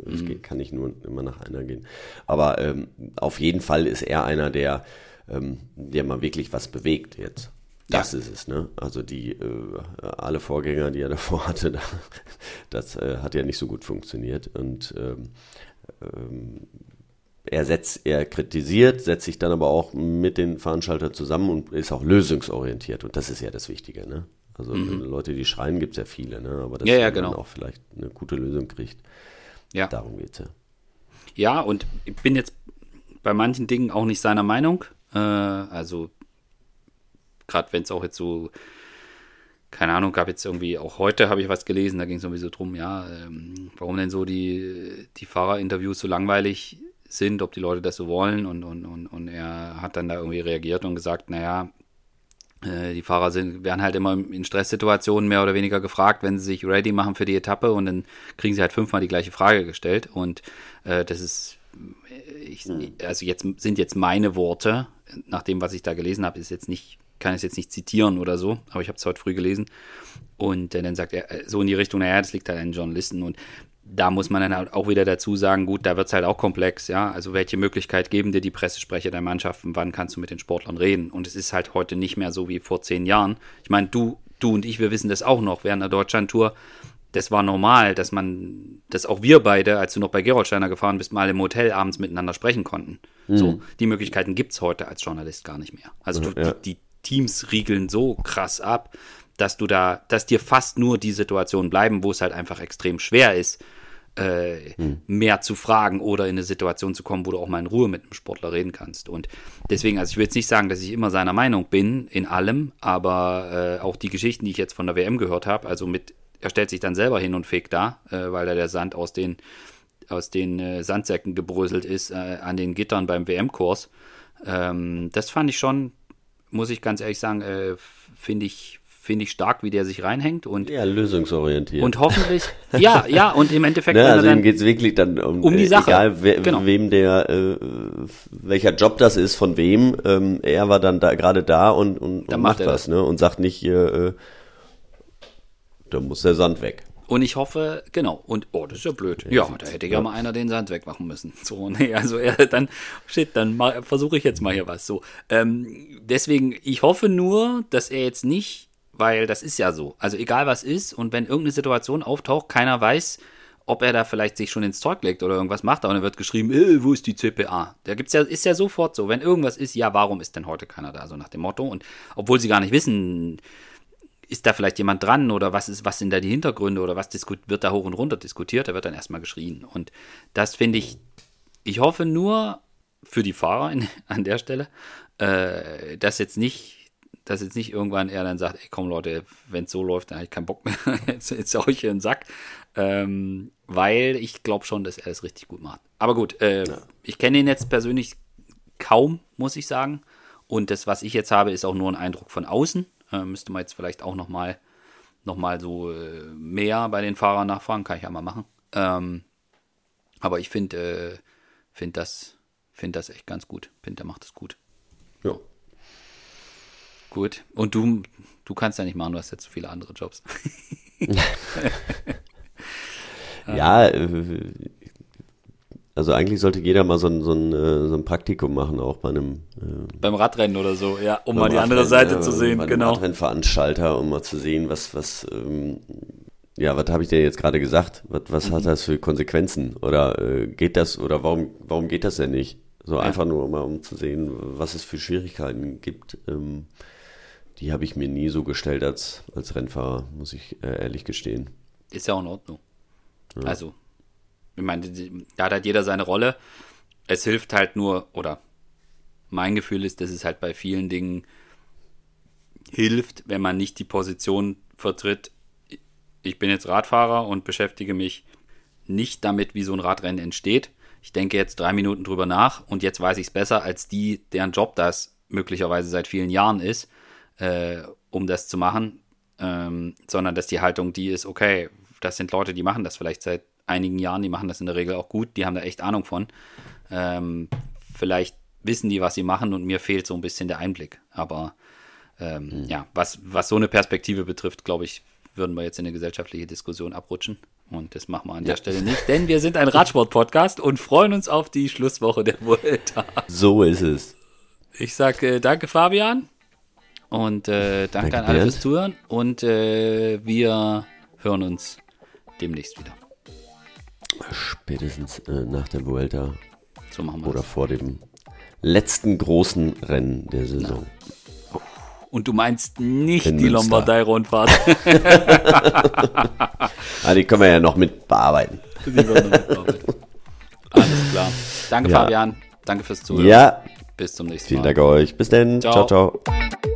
[SPEAKER 2] Es mhm. kann nicht nur immer nach einer gehen. Aber ähm, auf jeden Fall ist er einer, der, ähm, der mal wirklich was bewegt jetzt. Das ja. ist es, ne? Also die äh, alle Vorgänger, die er <laughs> davor hatte, da, das äh, hat ja nicht so gut funktioniert. Und ähm, ähm, er setzt, er kritisiert, setzt sich dann aber auch mit den Veranstaltern zusammen und ist auch lösungsorientiert. Und das ist ja das Wichtige, ne? Also mhm. Leute, die schreien, gibt es ja viele, ne? Aber dass
[SPEAKER 1] ja, ja,
[SPEAKER 2] man
[SPEAKER 1] genau.
[SPEAKER 2] auch vielleicht eine gute Lösung kriegt.
[SPEAKER 1] Ja.
[SPEAKER 2] Darum geht's ja.
[SPEAKER 1] Ja, und ich bin jetzt bei manchen Dingen auch nicht seiner Meinung. Äh, also gerade wenn es auch jetzt so, keine Ahnung, gab jetzt irgendwie, auch heute habe ich was gelesen, da ging es irgendwie so drum, ja, ähm, warum denn so die, die Fahrerinterviews so langweilig sind, ob die Leute das so wollen und, und, und, und er hat dann da irgendwie reagiert und gesagt, naja, äh, die Fahrer sind, werden halt immer in Stresssituationen mehr oder weniger gefragt, wenn sie sich ready machen für die Etappe und dann kriegen sie halt fünfmal die gleiche Frage gestellt und äh, das ist, ich, hm. also jetzt sind jetzt meine Worte, nach dem, was ich da gelesen habe, ist jetzt nicht kann es jetzt nicht zitieren oder so, aber ich habe es heute früh gelesen. Und äh, dann sagt er äh, so in die Richtung, naja, das liegt halt an den Journalisten. Und da muss man dann halt auch wieder dazu sagen, gut, da wird es halt auch komplex, ja. Also welche Möglichkeit geben dir die Pressesprecher der Mannschaften, wann kannst du mit den Sportlern reden? Und es ist halt heute nicht mehr so wie vor zehn Jahren. Ich meine, du, du und ich, wir wissen das auch noch während der Deutschlandtour. Das war normal, dass man, dass auch wir beide, als du noch bei Gerolsteiner gefahren bist, mal im Hotel abends miteinander sprechen konnten. Mhm. So, die Möglichkeiten gibt es heute als Journalist gar nicht mehr. Also du, ja. die, die Teams riegeln so krass ab, dass du da, dass dir fast nur die Situationen bleiben, wo es halt einfach extrem schwer ist, äh, hm. mehr zu fragen oder in eine Situation zu kommen, wo du auch mal in Ruhe mit einem Sportler reden kannst. Und deswegen, also ich will jetzt nicht sagen, dass ich immer seiner Meinung bin in allem, aber äh, auch die Geschichten, die ich jetzt von der WM gehört habe, also mit, er stellt sich dann selber hin und fegt da, äh, weil da der Sand aus den aus den äh, Sandsäcken gebröselt ist äh, an den Gittern beim WM-Kurs. Ähm, das fand ich schon muss ich ganz ehrlich sagen, äh, finde ich, finde ich stark, wie der sich reinhängt. Und,
[SPEAKER 2] ja, lösungsorientiert.
[SPEAKER 1] Und hoffentlich, ja, ja, und im Endeffekt.
[SPEAKER 2] Ne, also ihm geht es wirklich dann um,
[SPEAKER 1] um die Sache.
[SPEAKER 2] Egal, we, genau. wem der, äh, welcher Job das ist, von wem, ähm, er war dann da gerade da und, und, und macht was, ne? Und sagt nicht, äh, da muss der Sand weg.
[SPEAKER 1] Und ich hoffe, genau, und oh, das ist ja blöd. Ja, da hätte ja mal einer den Sand wegmachen müssen. So, nee, also er dann, shit, dann versuche ich jetzt mal hier was. So. Ähm, deswegen, ich hoffe nur, dass er jetzt nicht, weil das ist ja so. Also egal was ist, und wenn irgendeine Situation auftaucht, keiner weiß, ob er da vielleicht sich schon ins Zeug legt oder irgendwas macht, aber dann wird geschrieben, äh, wo ist die CPA? Da gibt's ja, ist ja sofort so, wenn irgendwas ist, ja, warum ist denn heute keiner da? So nach dem Motto. Und obwohl sie gar nicht wissen, ist da vielleicht jemand dran oder was ist, was sind da die Hintergründe oder was wird da hoch und runter diskutiert, da wird dann erstmal geschrien. Und das finde ich, ich hoffe nur für die Fahrer in, <laughs> an der Stelle, äh, dass jetzt nicht, dass jetzt nicht irgendwann er dann sagt, ey komm Leute, wenn es so läuft, dann habe ich keinen Bock mehr, <laughs> jetzt, jetzt hau ich hier in den Sack. Ähm, weil ich glaube schon, dass er es richtig gut macht. Aber gut, äh, ja. ich kenne ihn jetzt persönlich kaum, muss ich sagen. Und das, was ich jetzt habe, ist auch nur ein Eindruck von außen. Äh, müsste man jetzt vielleicht auch nochmal noch mal so äh, mehr bei den Fahrern nachfragen, kann ich ja mal machen. Ähm, aber ich finde äh, find das, find das echt ganz gut. Finde, der macht das gut.
[SPEAKER 2] Ja.
[SPEAKER 1] Gut. Und du, du kannst ja nicht machen, du hast jetzt so viele andere Jobs. <laughs>
[SPEAKER 2] ja, <laughs> äh, also eigentlich sollte jeder mal so ein, so ein, äh, so ein Praktikum machen, auch bei einem
[SPEAKER 1] äh, beim Radrennen oder so, ja, um mal die andere Seite ja, zu sehen, bei genau.
[SPEAKER 2] Radrennveranstalter, um mal zu sehen, was, was, ähm, ja, was habe ich dir jetzt gerade gesagt? Was, was mhm. hat das für Konsequenzen? Oder äh, geht das, oder warum, warum geht das denn nicht? So ja. einfach nur mal, um zu sehen, was es für Schwierigkeiten gibt. Ähm, die habe ich mir nie so gestellt als, als Rennfahrer, muss ich äh, ehrlich gestehen.
[SPEAKER 1] Ist ja auch in Ordnung. Ja. Also, ich meine, da hat halt jeder seine Rolle. Es hilft halt nur, oder mein Gefühl ist, dass es halt bei vielen Dingen hilft, wenn man nicht die Position vertritt, ich bin jetzt Radfahrer und beschäftige mich nicht damit, wie so ein Radrennen entsteht. Ich denke jetzt drei Minuten drüber nach und jetzt weiß ich es besser als die, deren Job das möglicherweise seit vielen Jahren ist, äh, um das zu machen, ähm, sondern dass die Haltung die ist, okay, das sind Leute, die machen das vielleicht seit einigen Jahren, die machen das in der Regel auch gut, die haben da echt Ahnung von. Ähm, vielleicht wissen die, was sie machen und mir fehlt so ein bisschen der Einblick. Aber ähm, mhm. ja, was, was so eine Perspektive betrifft, glaube ich, würden wir jetzt in eine gesellschaftliche Diskussion abrutschen. Und das machen wir an ja. der Stelle nicht, denn wir sind ein Radsport-Podcast und freuen uns auf die Schlusswoche der Vuelta.
[SPEAKER 2] So ist es.
[SPEAKER 1] Ich sage äh, danke, Fabian. Und äh, danke, danke, an alle fürs Zuhören. Und äh, wir hören uns demnächst wieder.
[SPEAKER 2] Spätestens äh, nach der Vuelta.
[SPEAKER 1] So machen
[SPEAKER 2] wir Oder vor dem letzten großen Rennen der Saison.
[SPEAKER 1] Na. Und du meinst nicht In die Lombardei-Rundfahrt. <laughs>
[SPEAKER 2] ah, die können wir ja noch mit bearbeiten.
[SPEAKER 1] Alles klar. Danke, ja. Fabian. Danke fürs Zuhören.
[SPEAKER 2] Ja.
[SPEAKER 1] Bis zum nächsten
[SPEAKER 2] Mal. Vielen Dank euch. Bis dann. ciao. ciao. ciao.